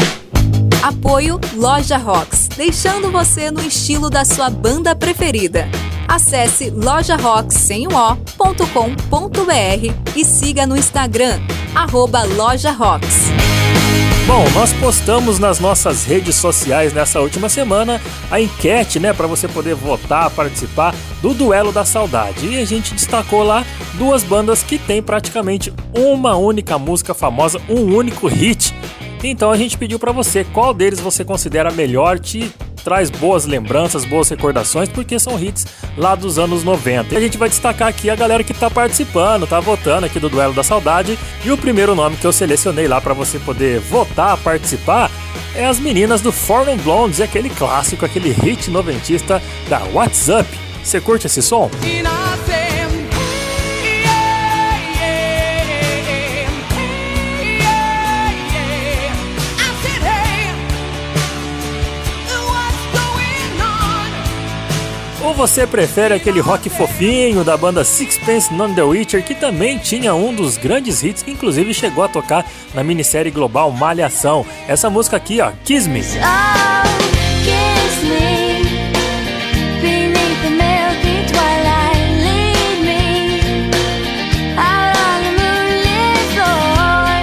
E: Apoio Loja Rocks, deixando você no estilo da sua banda preferida. Acesse lojarocks.com.br e siga no Instagram, arroba Loja Rocks.
A: Bom, nós postamos nas nossas redes sociais nessa última semana a enquete, né, para você poder votar, participar do Duelo da Saudade. E a gente destacou lá duas bandas que têm praticamente uma única música famosa, um único hit. Então a gente pediu para você qual deles você considera melhor, te traz boas lembranças, boas recordações, porque são hits lá dos anos 90. E a gente vai destacar aqui a galera que tá participando, tá votando aqui do Duelo da Saudade. E o primeiro nome que eu selecionei lá para você poder votar, participar, é as meninas do Foreign Blondes, aquele clássico, aquele hit noventista da What's Up. Você curte esse som? Ou você prefere aquele rock fofinho da banda Sixpence None the Witcher, que também tinha um dos grandes hits que inclusive chegou a tocar na minissérie global Malhação. Essa música aqui, ó, Kiss Me.
F: Oh, kiss me.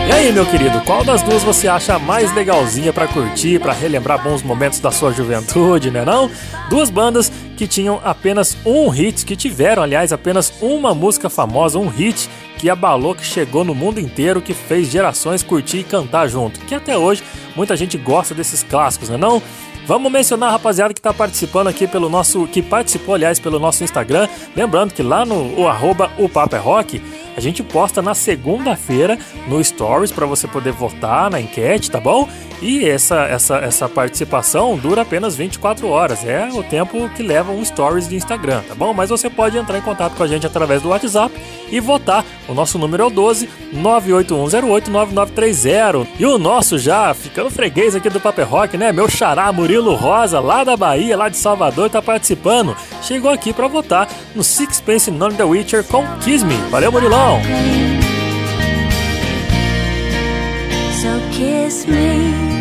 A: E aí, meu querido, qual das duas você acha mais legalzinha pra curtir, pra relembrar bons momentos da sua juventude, né não? Duas bandas que tinham apenas um hit, que tiveram, aliás, apenas uma música famosa, um hit que abalou, que chegou no mundo inteiro, que fez gerações curtir e cantar junto. Que até hoje muita gente gosta desses clássicos, né não? Vamos mencionar a rapaziada que está participando aqui pelo nosso. que participou, aliás, pelo nosso Instagram. Lembrando que lá no o arroba o é Rock, a gente posta na segunda-feira no Stories para você poder votar na enquete, tá bom? E essa, essa, essa participação dura apenas 24 horas. É o tempo que leva um stories de Instagram, tá bom? Mas você pode entrar em contato com a gente através do WhatsApp e votar. O nosso número é o 12 981089930. E o nosso já ficando freguês aqui do Paper Rock, né? Meu xará Murilo Rosa, lá da Bahia, lá de Salvador, tá participando. Chegou aqui pra votar no Sixpence None the Witcher com Kiss Me. Valeu, Murilão!
F: So kiss me.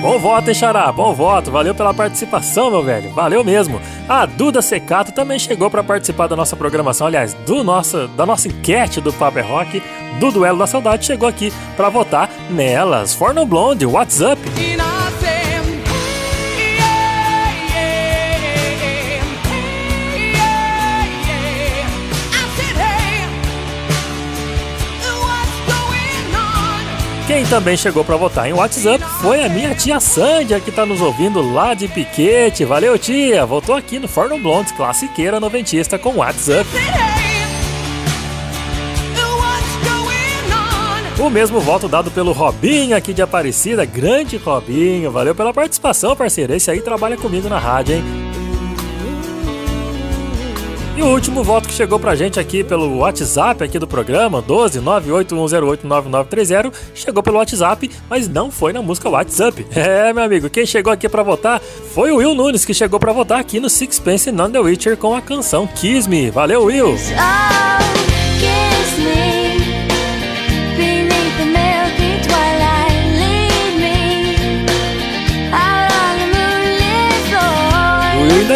A: Bom voto, hein, Xará? Bom voto. Valeu pela participação, meu velho. Valeu mesmo. A Duda Secato também chegou para participar da nossa programação, aliás, do nossa, da nossa enquete do Paper Rock, do Duelo da Saudade, chegou aqui para votar nelas. Forno Blonde, What's Up? Quem também chegou para votar em WhatsApp foi a minha tia Sândia, que tá nos ouvindo lá de Piquete. Valeu, tia! Voltou aqui no Forno Blondes, classiqueira noventista com WhatsApp. O mesmo voto dado pelo Robinho aqui de Aparecida, grande Robinho. Valeu pela participação, parceiro. Esse aí trabalha comigo na rádio, hein? E o último voto que chegou pra gente aqui pelo WhatsApp aqui do programa, 12 981089930, chegou pelo WhatsApp, mas não foi na música WhatsApp. É, meu amigo, quem chegou aqui pra votar foi o Will Nunes, que chegou pra votar aqui no Sixpence None the Witcher com a canção Kiss Me. Valeu, Will!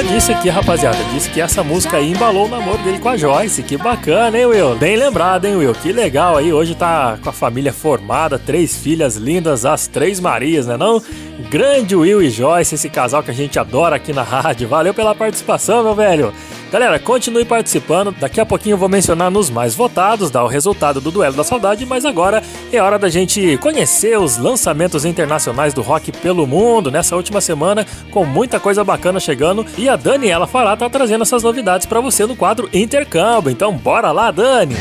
A: Disse aqui, rapaziada, disse que essa música aí embalou o namoro dele com a Joyce. Que bacana, hein, Will? Bem lembrado, hein, Will? Que legal aí. Hoje tá com a família formada, três filhas lindas, as três Marias, né não? Grande Will e Joyce, esse casal que a gente adora aqui na rádio. Valeu pela participação, meu velho. Galera, continue participando. Daqui a pouquinho eu vou mencionar nos mais votados, dar o resultado do Duelo da Saudade, mas agora é hora da gente conhecer os lançamentos internacionais do rock pelo mundo nessa última semana, com muita coisa bacana chegando. E a Daniela Fará tá trazendo essas novidades para você no quadro Intercâmbio. Então bora lá, Dani!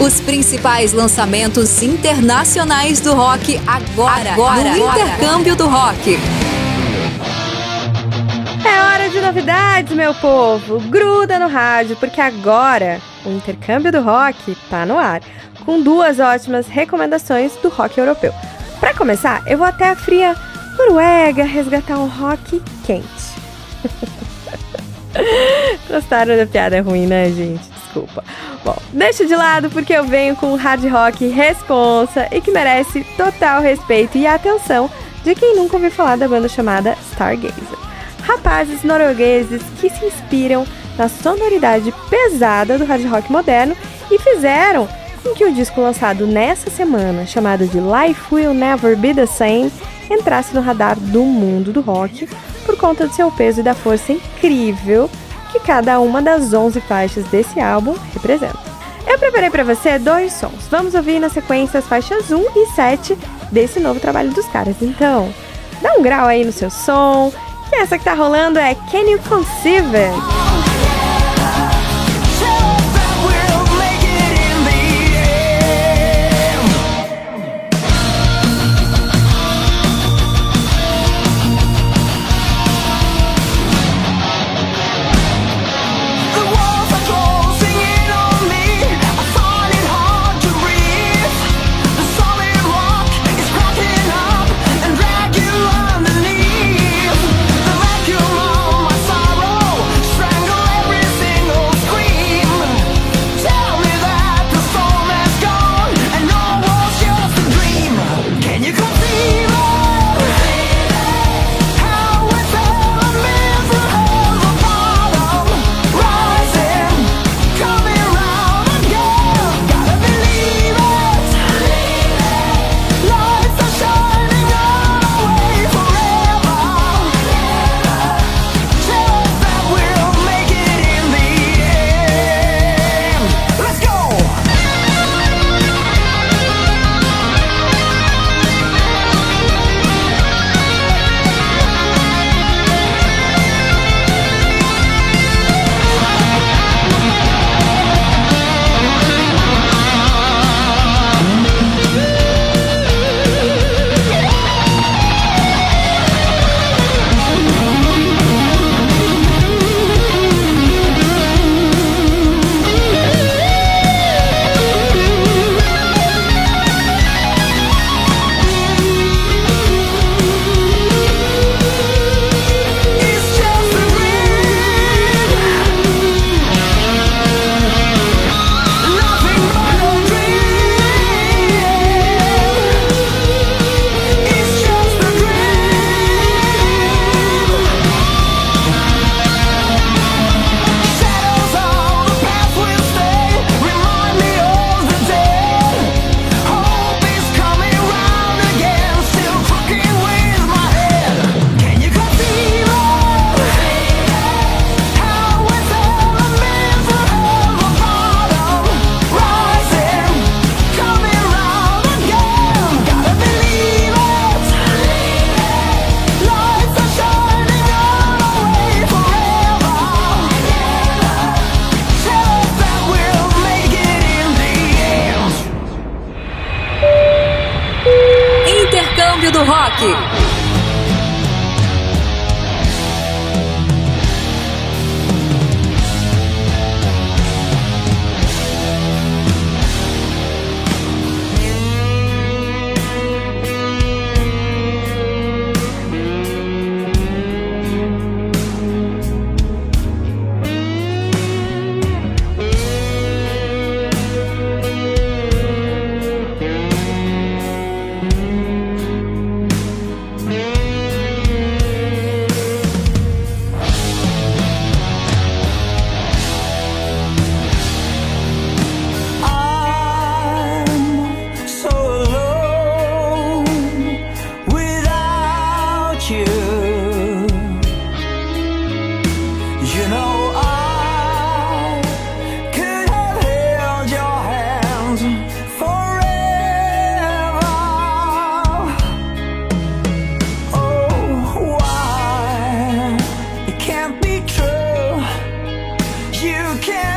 E: Os principais lançamentos internacionais do rock agora,
G: Agora,
E: no
G: agora.
E: Intercâmbio do Rock.
B: É hora de novidades, meu povo! Gruda no rádio, porque agora o intercâmbio do rock tá no ar, com duas ótimas recomendações do rock europeu. Para começar, eu vou até a fria Noruega resgatar um rock quente. Gostaram da piada ruim, né, gente? Desculpa. Bom, deixa de lado porque eu venho com um hard rock responsa e que merece total respeito e atenção de quem nunca ouviu falar da banda chamada Stargazer. Rapazes noruegueses que se inspiram na sonoridade pesada do hard rock moderno e fizeram com que o disco lançado nessa semana, chamado de Life Will Never Be the Same, entrasse no radar do mundo do rock por conta do seu peso e da força incrível que cada uma das 11 faixas desse álbum representa. Eu preparei para você dois sons. Vamos ouvir na sequência as faixas 1 e 7 desse novo trabalho dos caras. Então, dá um grau aí no seu som. Que essa que tá rolando é Can You Conceive It?
H: You can't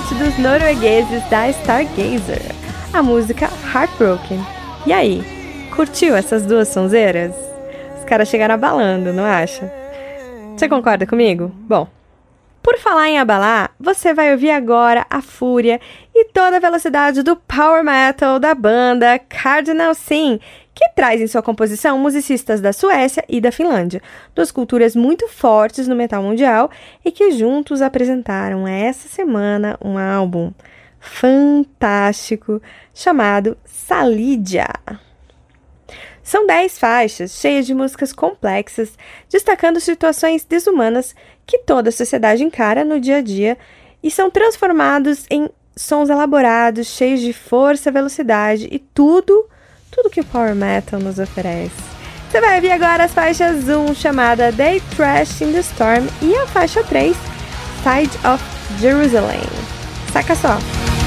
B: 7 dos noruegueses da Stargazer, a música Heartbroken. E aí, curtiu essas duas sonzeiras? Os caras chegaram abalando, não acha? Você concorda comigo? Bom, por falar em abalar, você vai ouvir agora a fúria e toda a velocidade do power metal da banda Cardinal Sin, que traz em sua composição musicistas da Suécia e da Finlândia, duas culturas muito fortes no metal mundial e que juntos apresentaram essa semana um álbum fantástico chamado Salidia. São 10 faixas cheias de músicas complexas, destacando situações desumanas que toda a sociedade encara no dia a dia e são transformados em sons elaborados, cheios de força, velocidade e tudo, tudo que o power metal nos oferece. Você vai ouvir agora as faixas 1, chamada They Trash in the Storm, e a faixa 3, Side of Jerusalem. Saca só!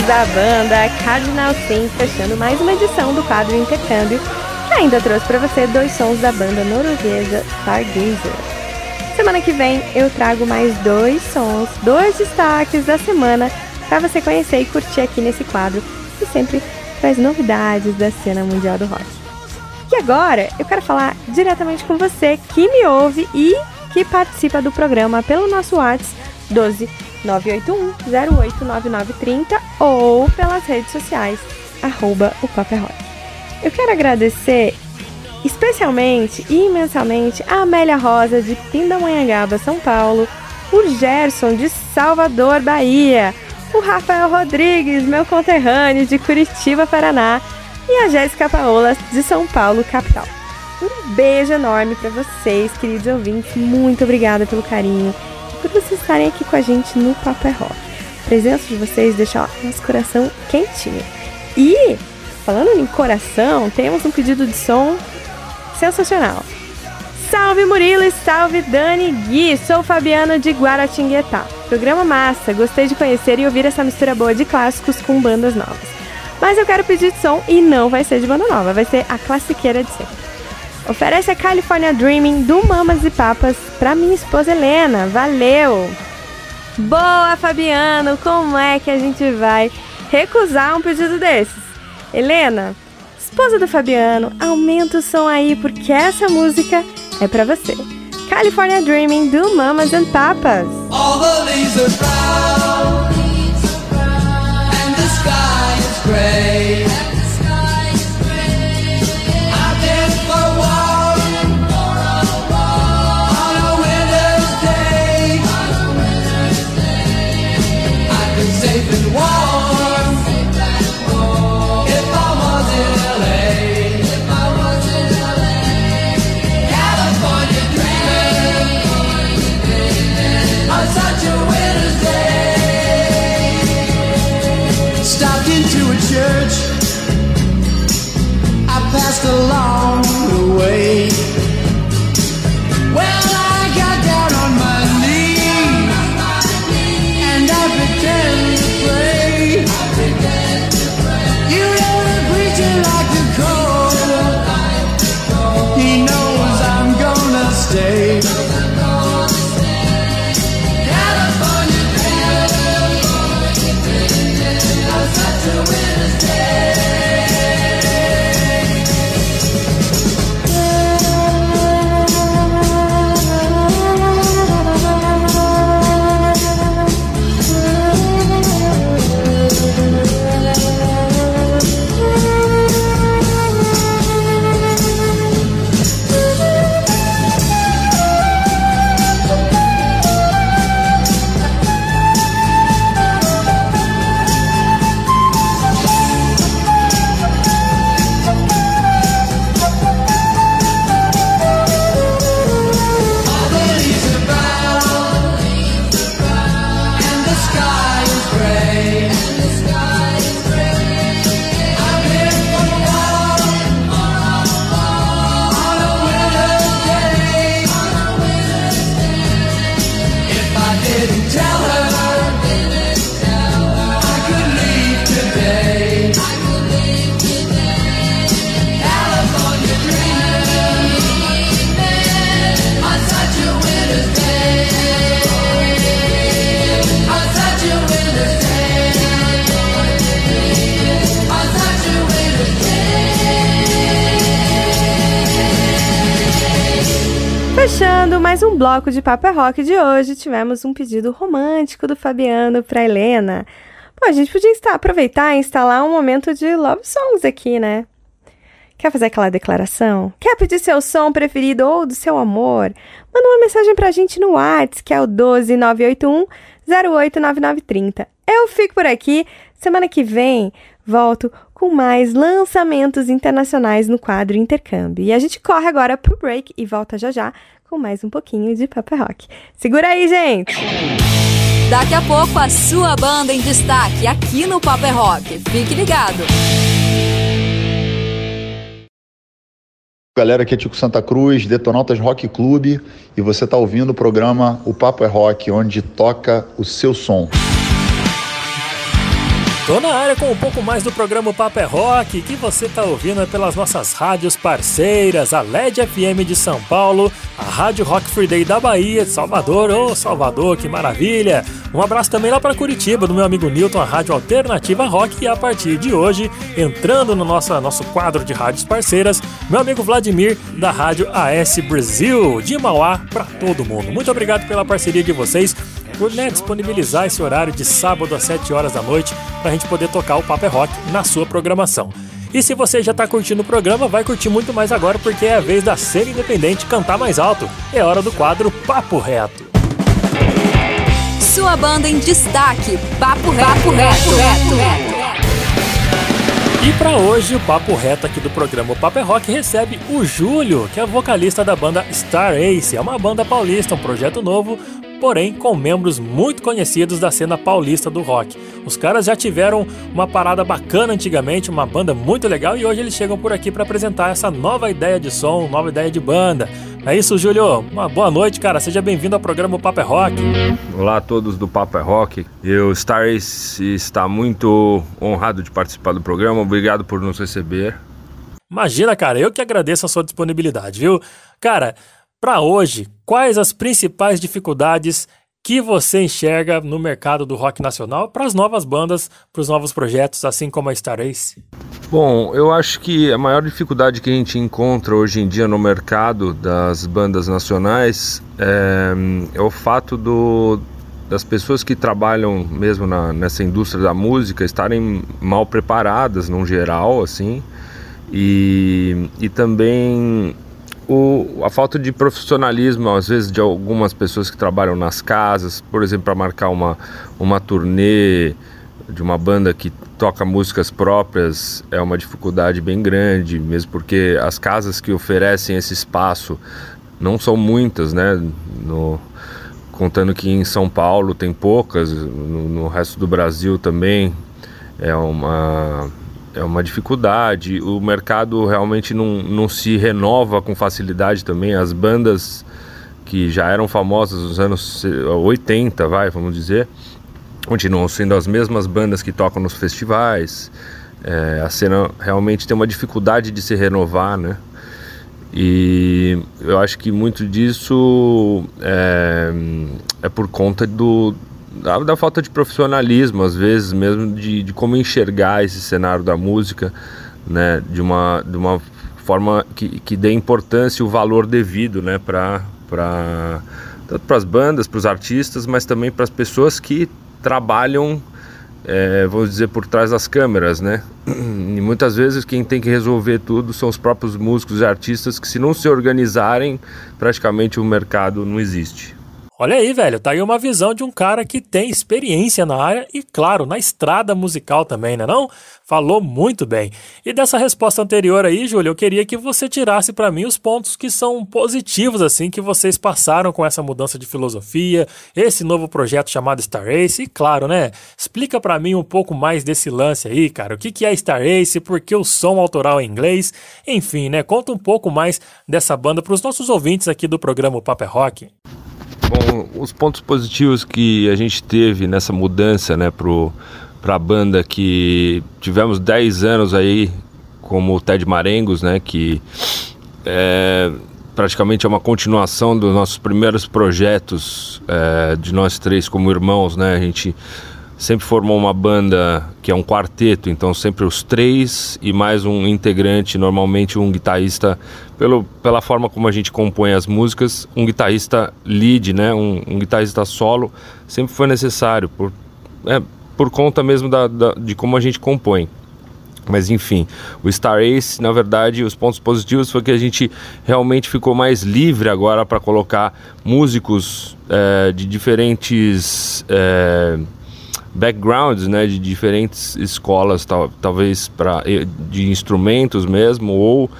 B: Da banda Cardinal Sin, fechando mais uma edição do quadro Intercâmbio, que ainda trouxe pra você dois sons da banda norueguesa Stargazer. Semana que vem eu trago mais dois sons, dois destaques da semana pra você conhecer e curtir aqui nesse quadro, que sempre traz novidades da cena mundial do rock. E agora eu quero falar diretamente com você que me ouve e que participa do programa pelo nosso WhatsApp 12 981 089930 ou pelas redes sociais, arroba o Papo é Rock. Eu quero agradecer especialmente e imensamente a Amélia Rosa de Pindamonhangaba, São Paulo, o Gerson de Salvador, Bahia, o Rafael Rodrigues, meu conterrâneo de Curitiba, Paraná, e a Jéssica Paola de São Paulo, capital. Um beijo enorme para vocês, queridos ouvintes. Muito obrigada pelo carinho por vocês estarem aqui com a gente no Papo é Rock. A presença de vocês deixa ó, nosso coração quentinho. E, falando em coração, temos um pedido de som sensacional. Salve Murilo e salve Dani Gui, sou o Fabiano de Guaratinguetá. Programa massa, gostei de conhecer e ouvir essa mistura boa de clássicos com bandas novas. Mas eu quero pedir de som e não vai ser de banda nova, vai ser a classiqueira de sempre. Oferece a California Dreaming do Mamas e Papas pra minha esposa Helena. Valeu! Boa, Fabiano! Como é que a gente vai recusar um pedido desses? Helena, esposa do Fabiano, aumenta o som aí porque essa música é pra você. California Dreaming do Mamas and Papas.
H: All the leaves are brown, and the sky is gray.
B: Bloco de Papo é Rock de hoje, tivemos um pedido romântico do Fabiano para Helena. Pô, a gente podia insta- aproveitar e instalar um momento de love songs aqui, né? Quer fazer aquela declaração? Quer pedir seu som preferido ou do seu amor? Manda uma mensagem pra gente no WhatsApp, que é o 12981 089930. Eu fico por aqui. Semana que vem volto com mais lançamentos internacionais no quadro Intercâmbio. E a gente corre agora pro break e volta já já com mais um pouquinho de Papa Rock. Segura aí, gente!
E: Daqui a pouco a sua banda em destaque aqui no Papo é Rock. Fique ligado.
I: Galera, aqui é Tico Santa Cruz, Detonautas Rock Clube, e você está ouvindo o programa O Papo é Rock, onde toca o seu som.
A: Tô na área com um pouco mais do programa Papo é Rock, que você tá ouvindo pelas nossas rádios parceiras, a LED FM de São Paulo, a Rádio Rock Free Day da Bahia, de Salvador, ô Salvador, que maravilha! Um abraço também lá para Curitiba, do meu amigo Newton, a Rádio Alternativa Rock, e a partir de hoje, entrando no nosso, nosso quadro de rádios parceiras, meu amigo Vladimir, da Rádio AS Brasil, de Mauá para todo mundo. Muito obrigado pela parceria de vocês por né, disponibilizar esse horário de sábado às 7 horas da noite para gente poder tocar o Papo é Rock na sua programação. E se você já está curtindo o programa, vai curtir muito mais agora porque é a vez da cena independente cantar mais alto. É hora do quadro Papo Reto.
E: Sua banda em destaque. Papo Reto. Papo Reto.
A: E para hoje, o Papo Reto aqui do programa O Papo é Rock recebe o Júlio, que é vocalista da banda Star Ace. É uma banda paulista, um projeto novo, porém com membros muito conhecidos da cena paulista do rock. Os caras já tiveram uma parada bacana antigamente, uma banda muito legal, e hoje eles chegam por aqui para apresentar essa nova ideia de som, nova ideia de banda. É isso, Júlio. Uma boa noite, cara. Seja bem-vindo ao programa Papo é Rock.
J: Olá a todos do Papo é Rock. Eu, Star Ace, está muito honrado de participar do programa. Obrigado por nos receber.
A: Imagina, cara, eu que agradeço a sua disponibilidade, viu? Cara, para hoje, quais as principais dificuldades que você enxerga no mercado do rock nacional para as novas bandas, para os novos projetos, assim como a Star Ace?
J: Bom, eu acho que a maior dificuldade que a gente encontra hoje em dia no mercado das bandas nacionais é, é o fato do, das pessoas que trabalham mesmo na, nessa indústria da música estarem mal preparadas, num geral, assim, e, e também o, a falta de profissionalismo, às vezes, de algumas pessoas que trabalham nas casas, por exemplo, para marcar uma, uma turnê de uma banda que toca músicas próprias é uma dificuldade bem grande, mesmo porque as casas que oferecem esse espaço não são muitas, né? No, contando que em São Paulo tem poucas, no, no resto do Brasil também é uma é uma dificuldade. O mercado realmente não, não se renova com facilidade também. As bandas que já eram famosas nos anos 80, vai, vamos dizer, continuam sendo as mesmas bandas que tocam nos festivais. É, a cena realmente tem uma dificuldade de se renovar, né? E eu acho que muito disso é, é por conta do, da, da, falta de profissionalismo, às vezes mesmo de, de, como enxergar esse cenário da música, né, de uma, de uma forma que, que dê importância e o valor devido, né, para tanto para as bandas, para os artistas, mas também para as pessoas que trabalham, é, vamos dizer, por trás das câmeras, né? E muitas vezes quem tem que resolver tudo são os próprios músicos e artistas que, se não se organizarem, praticamente o mercado não existe.
A: Olha aí, velho, tá aí uma visão de um cara que tem experiência na área e, claro, na estrada musical também, né não? Falou muito bem. E dessa resposta anterior aí, Júlio, eu queria que você tirasse para mim os pontos que são positivos, assim, que vocês passaram com essa mudança de filosofia, esse novo projeto chamado Star Ace, e claro, né? Explica para mim um pouco mais desse lance aí, cara. O que, é Star Ace, por que o som autoral é inglês, enfim, né? Conta um pouco mais dessa banda para os nossos ouvintes aqui do programa Paper Rock.
J: Bom, os pontos positivos que a gente teve nessa mudança, né, para a banda que tivemos 10 anos aí como Ted Marengos, né, que é, praticamente é uma continuação dos nossos primeiros projetos é, de nós três como irmãos, né, a gente sempre formou uma banda que é um quarteto, então sempre os três e mais um integrante, normalmente um guitarrista, pelo, pela forma como a gente compõe as músicas, um guitarrista lead, né, um, um guitarrista solo, sempre foi necessário, por, é, por conta mesmo da, da- de como a gente compõe. Mas enfim, o Star Ace, na verdade, os pontos positivos foi que a gente realmente ficou mais livre agora para colocar músicos eh, de diferentes eh, backgrounds, né, de diferentes escolas, tal, talvez para de instrumentos mesmo, ou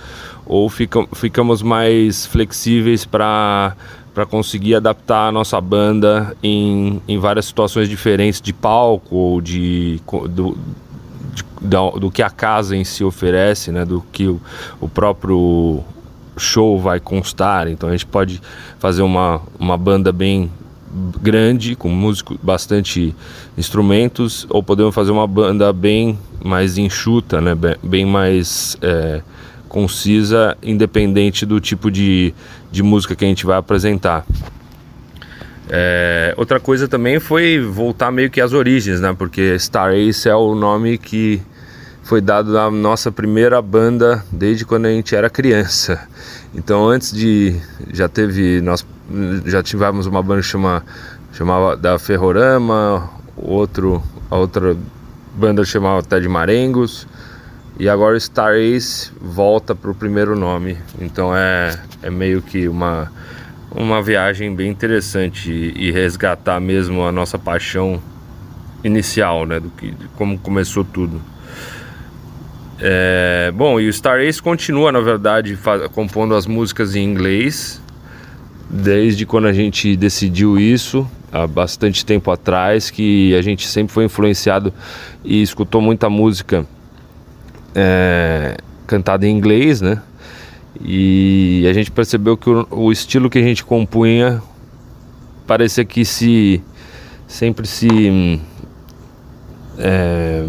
J: ou fica, ficamos mais flexíveis para para conseguir adaptar a nossa banda em, em várias situações diferentes de palco ou de, do, de- da- do que a casa em si oferece, né, do que o, o próprio show vai constar. Então a gente pode fazer uma, uma banda bem grande, com músicos, bastante instrumentos, ou podemos fazer uma banda bem mais enxuta, né, bem, mais é, concisa, independente do tipo de, de música que a gente vai apresentar. É, outra coisa também foi voltar meio que às origens, né? Porque Star Ace é o nome que foi dado à nossa primeira banda desde quando a gente era criança. Então antes de já teve nós já tivemos uma banda que chama chamava da Ferrorama, outro a outra banda chamava Ted Marengos e agora Star Ace volta pro primeiro nome. Então é é meio que uma uma viagem bem interessante e, e resgatar mesmo a nossa paixão inicial, né, do que de como começou tudo. É, bom, e o Star Ace continua, na verdade, compondo as músicas em inglês desde quando a gente decidiu isso há bastante tempo atrás, que a gente sempre foi influenciado e escutou muita música é, cantada em inglês, né? E a gente percebeu que o, o estilo que a gente compunha parecia que se sempre se hum, é,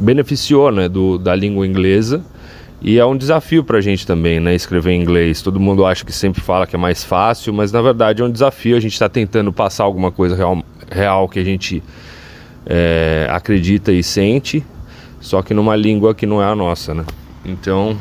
J: beneficiou né, do, da língua inglesa e é um desafio para a gente também, né, escrever em inglês. Todo mundo acha que sempre fala que é mais fácil, mas na verdade é um desafio. A gente está tentando passar alguma coisa real, real que a gente é, acredita e sente, só que numa língua que não é a nossa, né? Então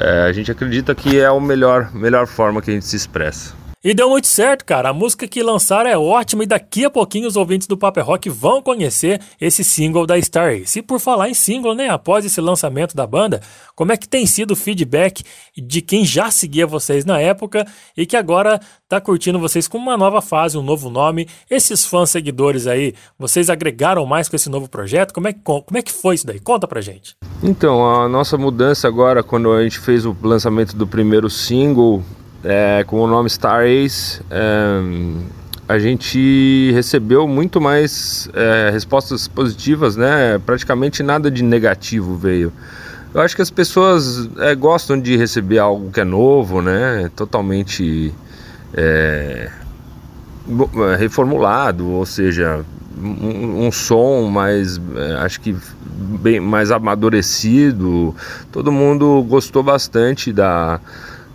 J: é, a gente acredita que é a melhor, melhor forma que a gente se expressa.
A: E deu muito certo, cara. A música que lançaram é ótima e daqui a pouquinho os ouvintes do Paper Rock vão conhecer esse single da Star Ace. E por falar em single, né, após esse lançamento da banda, como é que tem sido o feedback de quem já seguia vocês na época e que agora tá curtindo vocês com uma nova fase, um novo nome? Esses fãs seguidores aí, vocês agregaram mais com esse novo projeto? Como é que, como é que foi isso daí? Conta pra gente.
J: Então, a nossa mudança agora, quando a gente fez o lançamento do primeiro single é, com o nome Star Ace, é, a gente recebeu muito mais é, respostas positivas, né? Praticamente nada de negativo veio. Eu acho que as pessoas é, gostam de receber algo que é novo, né? Totalmente é, reformulado, ou seja, um, um som mais, é, acho que bem mais amadurecido. Todo mundo gostou bastante da,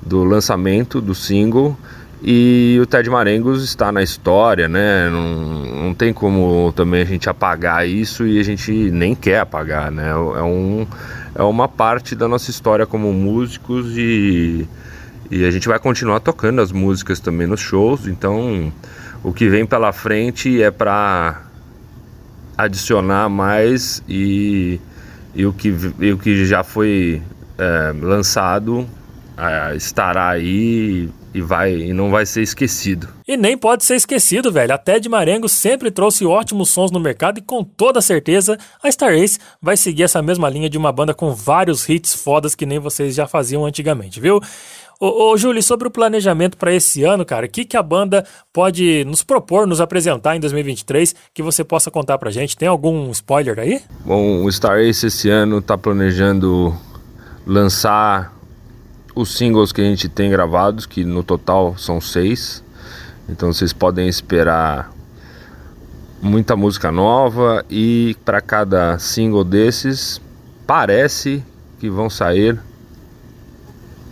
J: do lançamento do single e o Ted Marengos está na história, né? Não, não tem como também a gente apagar isso e a gente nem quer apagar, né? É um é uma parte da nossa história como músicos e e a gente vai continuar tocando as músicas também nos shows, então o que vem pela frente é para adicionar mais e, e, o, que, e o que já foi é, lançado é, estará aí e, vai, e não vai ser esquecido.
A: E nem pode ser esquecido, velho. A Ted Marengo sempre trouxe ótimos sons no mercado e com toda certeza a Star Ace vai seguir essa mesma linha de uma banda com vários hits fodas que nem vocês já faziam antigamente, viu? Ô, ô Júlio, sobre o planejamento para esse ano, cara, o que, que a banda pode nos propor, nos apresentar em 2023 que você possa contar pra gente? Tem algum spoiler aí?
J: Bom, o Star Ace esse ano está planejando lançar os singles que a gente tem gravados, que no total são seis. Então vocês podem esperar muita música nova e para cada single desses parece que vão sair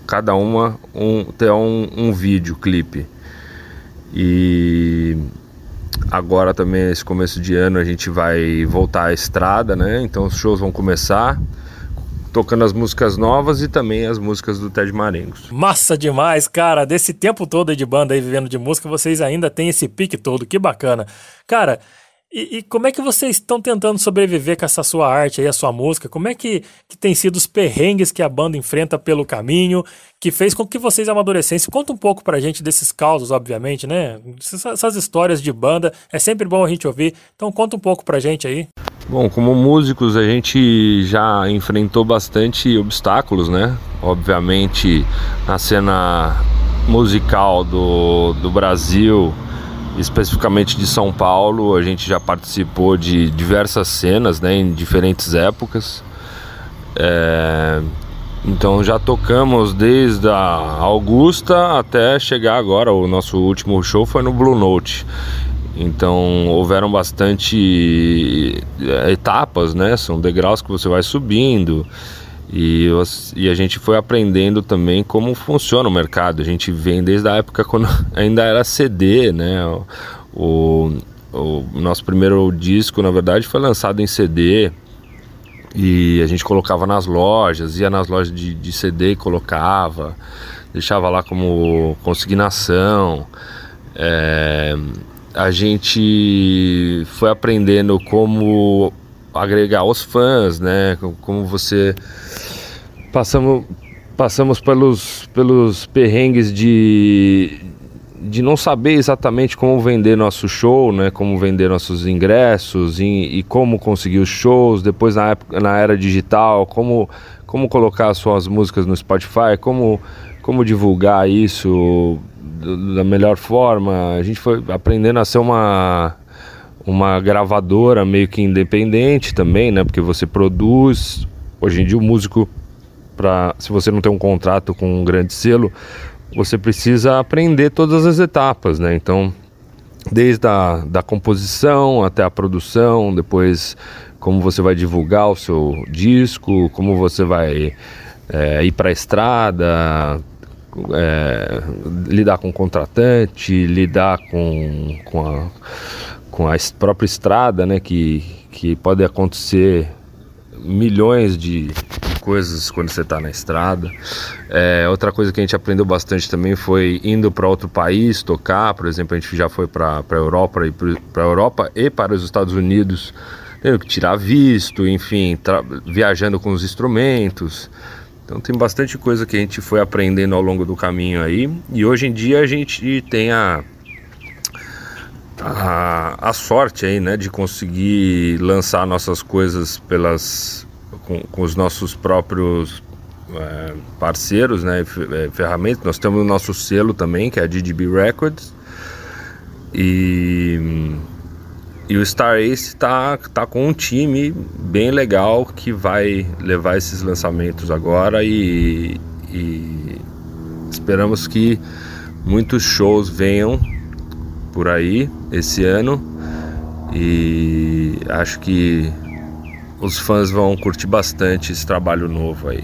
J: cada uma um, ter um, um vídeo clipe. E agora também esse começo de ano a gente vai voltar à estrada, né? Então os shows vão começar tocando as músicas novas e também as músicas do Ted Marengos.
A: Massa demais, cara. Desse tempo todo de banda aí vivendo de música, vocês ainda têm esse pique todo. Que bacana. Cara, e, e como é que vocês estão tentando sobreviver com essa sua arte aí, a sua música? Como é que, que tem sido os perrengues que a banda enfrenta pelo caminho, que fez com que vocês amadurecessem? Conta um pouco pra gente desses causos, obviamente, né? Essas, essas histórias de banda, é sempre bom a gente ouvir. Então conta um pouco pra gente aí.
J: Bom, como músicos a gente já enfrentou bastante obstáculos, né? Obviamente na cena musical do, do Brasil, especificamente de São Paulo, a gente já participou de diversas cenas, né? Em diferentes épocas. É, então já tocamos desde a Augusta até chegar agora. O nosso último show foi no Blue Note. Então houveram bastante eh, etapas, né? São degraus que você vai subindo e, e a gente foi aprendendo também como funciona o mercado. A gente vem desde a época quando ainda era CD, né? O, o nosso primeiro disco, na verdade, foi lançado em CD e a gente colocava nas lojas, ia nas lojas de, de CD e colocava, deixava lá como consignação. É, a gente foi aprendendo como agregar os fãs, né? Co- Como você passamos passamos pelos pelos perrengues de de não saber exatamente como vender nosso show, né? Como vender nossos ingressos e, e como conseguir os shows. Depois na época, na era digital, como como colocar as suas músicas no Spotify, como como divulgar isso da melhor forma. A gente foi aprendendo a ser uma uma gravadora meio que independente também, né? Porque você produz. Hoje em dia o músico para se você não tem um contrato com um grande selo, você precisa aprender todas as etapas, né? Então, desde a da composição até a produção, depois como você vai divulgar o seu disco, como você vai é, ir para a estrada, é, lidar com o contratante, lidar com, com, a, com a própria estrada, né? Que, que pode acontecer milhões de coisas quando você está na estrada. É, outra coisa que a gente aprendeu bastante também foi indo para outro país tocar. Por exemplo, a gente já foi para a Europa e para Europa e para os Estados Unidos, tendo que tirar visto, enfim, viajando com os instrumentos. Então tem bastante coisa que a gente foi aprendendo ao longo do caminho aí. E hoje em dia a gente tem a a, a sorte aí, né, de conseguir lançar nossas coisas pelas com, com os nossos próprios é, parceiros, né, e é, ferramentas. Nós temos o nosso selo também, que é a DDB Records. E e o Star Ace tá, tá com um time bem legal que vai levar esses lançamentos agora e, e esperamos que muitos shows venham por aí esse ano e acho que os fãs vão curtir bastante esse trabalho novo aí.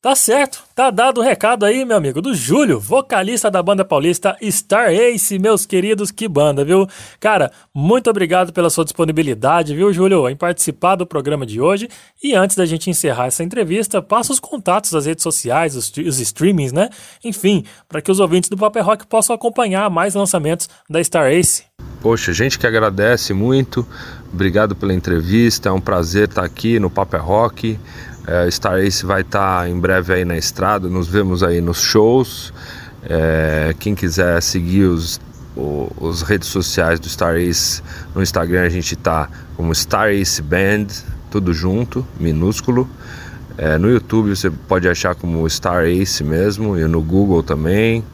A: Tá certo, tá dado o recado aí, meu amigo, do Júlio, vocalista da banda paulista Star Ace, meus queridos, que banda, viu? Cara, muito obrigado pela sua disponibilidade, viu, Júlio, em participar do programa de hoje. E antes da gente encerrar essa entrevista, passa os contatos das redes sociais, os, os streamings, né? Enfim, para que os ouvintes do Paper Rock possam acompanhar mais lançamentos da Star Ace.
J: Poxa, gente que agradece muito, obrigado pela entrevista, é um prazer estar aqui no Paper Rock. É, Star Ace vai estar em breve aí na estrada, nos vemos aí nos shows. É, quem quiser seguir os, os redes sociais do Star Ace, no Instagram a gente tá como Star Ace Band, tudo junto, minúsculo. É, no YouTube você pode achar como Star Ace mesmo, e no Google também.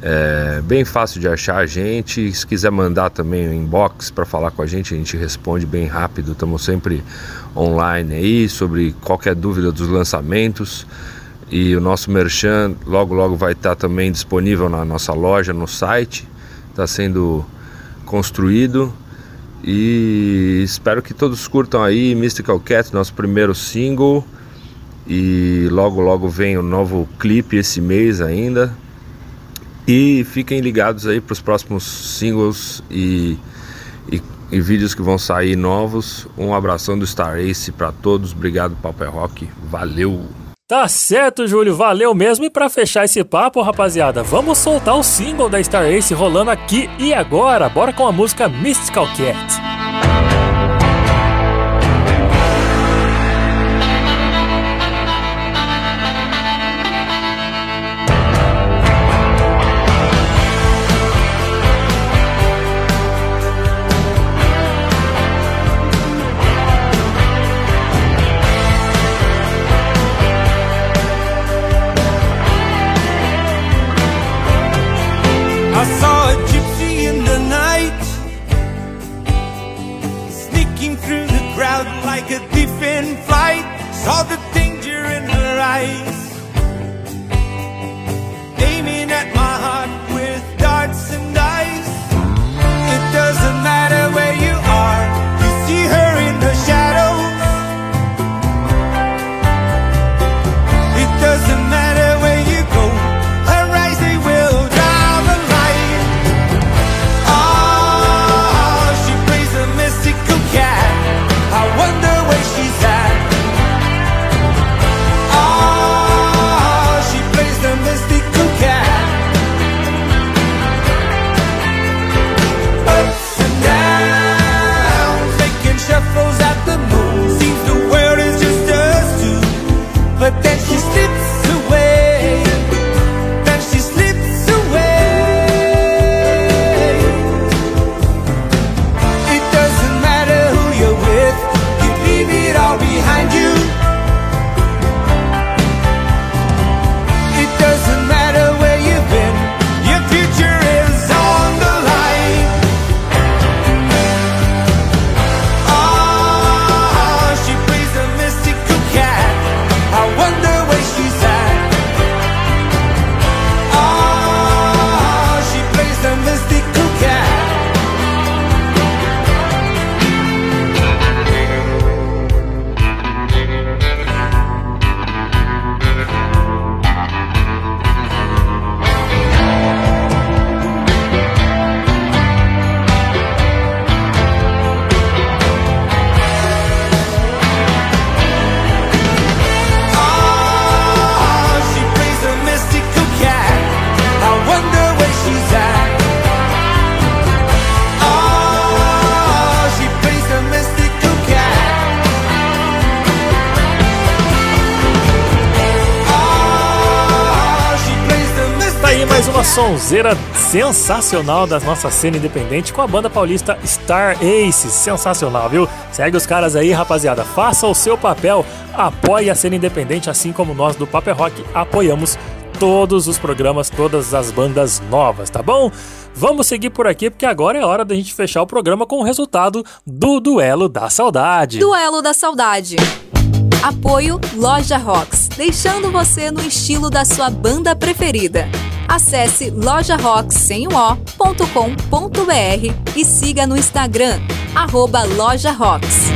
J: É bem fácil de achar a gente. Se quiser mandar também um inbox para falar com a gente, a gente responde bem rápido. Estamos sempre online aí sobre qualquer dúvida dos lançamentos. E o nosso merchan logo logo vai estar também disponível na nossa loja, no site. Está sendo construído. E espero que todos curtam aí Mystical Cat, nosso primeiro single. E logo logo vem o novo clipe esse mês ainda. E fiquem ligados aí para os próximos singles e, e, e vídeos que vão sair novos. Um abração do Star Ace para todos. Obrigado, Papo é Rock. Valeu!
A: Tá certo, Júlio, valeu mesmo. E pra fechar esse papo, rapaziada, vamos soltar o single da Star Ace rolando aqui e agora. Bora com a música Mystical Cat. Sonzeira sensacional da nossa cena independente com a banda paulista Star Ace. Sensacional, viu? Segue os caras aí, rapaziada. Faça o seu papel, apoie a cena independente, assim como nós do Paper Rock apoiamos todos os programas, todas as bandas novas, tá bom? Vamos seguir por aqui porque agora é hora da gente fechar o programa com o resultado do Duelo da Saudade.
E: Duelo da Saudade. Apoio Loja Rocks, deixando você no estilo da sua banda preferida. Acesse lojarocks.com.br e siga no Instagram, arroba Loja Rocks.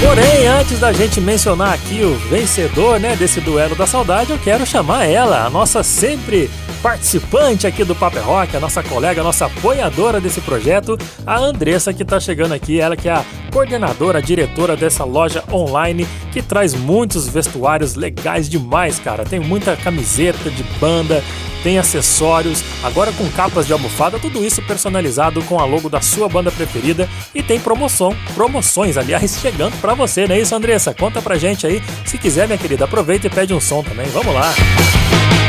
A: Porém, antes da gente mencionar aqui o vencedor né, desse duelo da saudade, eu quero chamar ela, a nossa sempre participante aqui do Paper Rock, a nossa colega, a nossa apoiadora desse projeto, a Andressa, que está chegando aqui, ela que é a coordenadora, a diretora dessa loja online, que traz muitos vestuários legais demais, cara. Tem muita camiseta de banda, tem acessórios, agora com capas de almofada, tudo isso personalizado com a logo da sua banda preferida e tem promoção, promoções, aliás, chegando pra você, não é isso, Andressa? Conta pra gente aí. Se quiser, minha querida, aproveita e pede um som também. Vamos lá.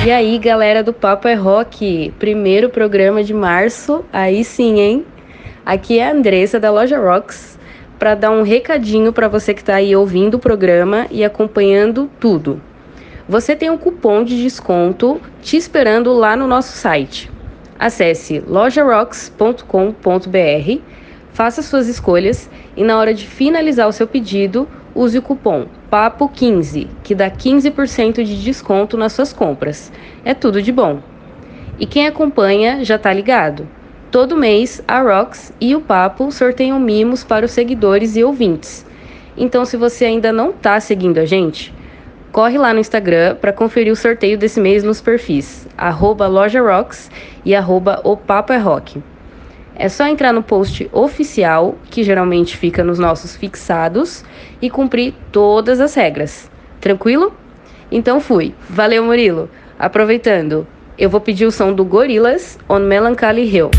K: E aí, galera do Papo é Rock, primeiro programa de março, aí sim, hein? Aqui é a Andressa da Loja Rocks para dar um recadinho para você que está aí ouvindo o programa e acompanhando tudo. Você tem um cupom de desconto te esperando lá no nosso site. Acesse lojarocks.com.br, faça suas escolhas e na hora de finalizar o seu pedido, use o cupom PAPO15, que dá 15% de desconto nas suas compras. É tudo de bom. E quem acompanha já tá ligado. Todo mês, a Rox e o Papo sorteiam mimos para os seguidores e ouvintes. Então, se você ainda não tá seguindo a gente, corre lá no Instagram para conferir o sorteio desse mês nos perfis lojarocks e arroba é Rock. É só entrar no post oficial, que geralmente fica nos nossos fixados, e cumprir todas as regras. Tranquilo? Então fui. Valeu, Murilo. Aproveitando, eu vou pedir o som do Gorillaz on Melancholy Hill.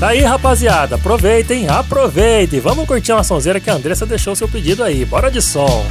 A: Tá aí, rapaziada. Aproveitem, aproveitem. Vamos curtir uma sonzeira que a Andressa deixou seu pedido aí. Bora de som.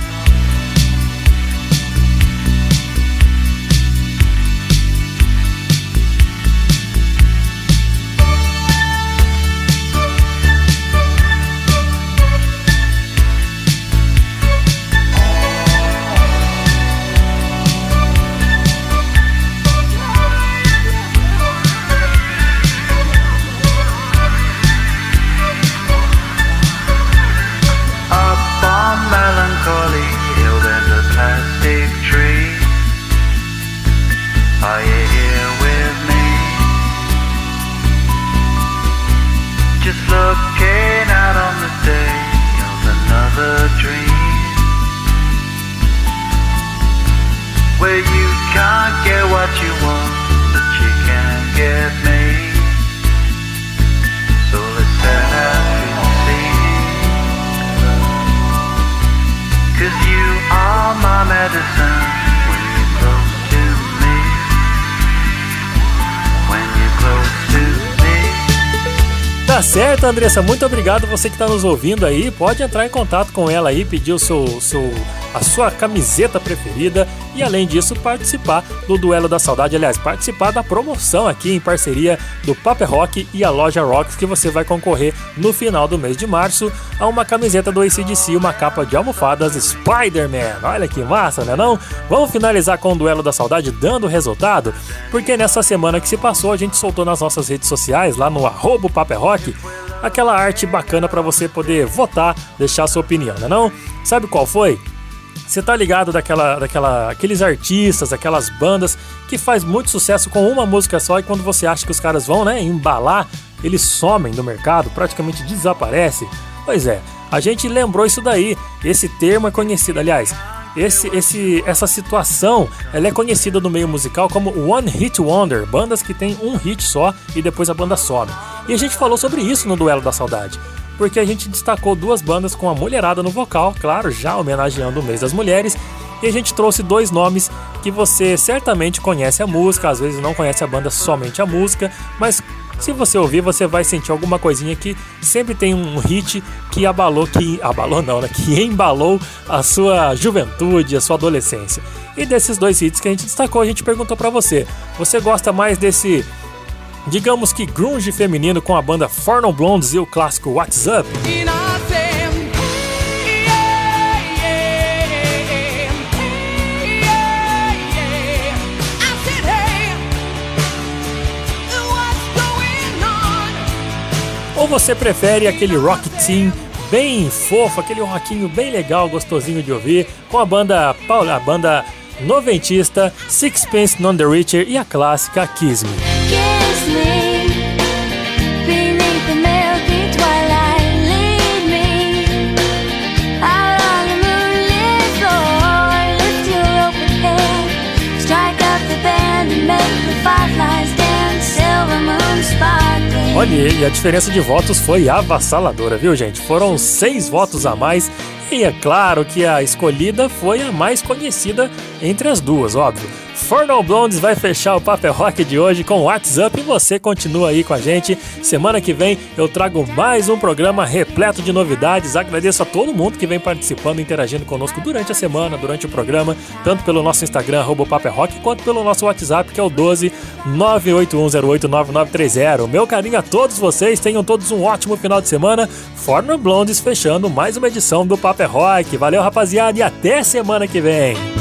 A: Andressa. Muito obrigado você que tá nos ouvindo aí. Pode entrar em contato com ela aí, pedir o seu, seu, a sua camiseta preferida e além disso participar do Duelo da Saudade, aliás, participar da promoção aqui em parceria do Paper Rock e a loja Rocks que você vai concorrer no final do mês de março a uma camiseta do ACDC, uma capa de almofadas Spider-Man. Olha que massa, né não? Vamos finalizar com o Duelo da Saudade dando resultado, porque nessa semana que se passou a gente soltou nas nossas redes sociais, lá no Paper Rock, aquela arte bacana para você poder votar, deixar sua opinião, né não? Sabe qual foi? Você tá ligado daquela, daquela, aqueles artistas, aquelas bandas que faz muito sucesso com uma música só e quando você acha que os caras vão, né, embalar, eles somem do mercado, praticamente desaparecem. Pois é, a gente lembrou isso daí. Esse termo é conhecido, aliás, esse, esse, essa situação ela é conhecida no meio musical como One Hit Wonder, bandas que tem um hit só e depois a banda some. E a gente falou sobre isso no Duelo da Saudade porque a gente destacou duas bandas com a mulherada no vocal, claro, já homenageando o mês das mulheres. E a gente trouxe dois nomes que você certamente conhece a música, às vezes não conhece a banda somente a música, mas se você ouvir, você vai sentir alguma coisinha que sempre tem um hit que abalou, que abalou não, né? Que embalou a sua juventude, a sua adolescência. E desses dois hits que a gente destacou, a gente perguntou para você: você gosta mais desse digamos que grunge feminino com a banda Forno Blondes e o clássico What's Up? Ou você prefere aquele rock team bem fofo, aquele rockinho bem legal, gostosinho de ouvir, com a banda a banda noventista Sixpence None the Richer e a clássica Kiss Me. Olha, e a diferença de votos foi avassaladora, viu, gente? Foram seis votos a mais. E é claro que a escolhida foi a mais conhecida entre as duas, óbvio. Fornal Blondes vai fechar o Paper Rock de hoje com WhatsApp e você continua aí com a gente. Semana que vem eu trago mais um programa repleto de novidades. Agradeço a todo mundo que vem participando, interagindo conosco durante a semana, durante o programa, tanto pelo nosso Instagram, Paper Rock, quanto pelo nosso WhatsApp, que é o 12 981089930. Meu carinho a todos vocês, tenham todos um ótimo final de semana. Fornal Blondes fechando mais uma edição do Paper Rock. Valeu, rapaziada, e até semana que vem.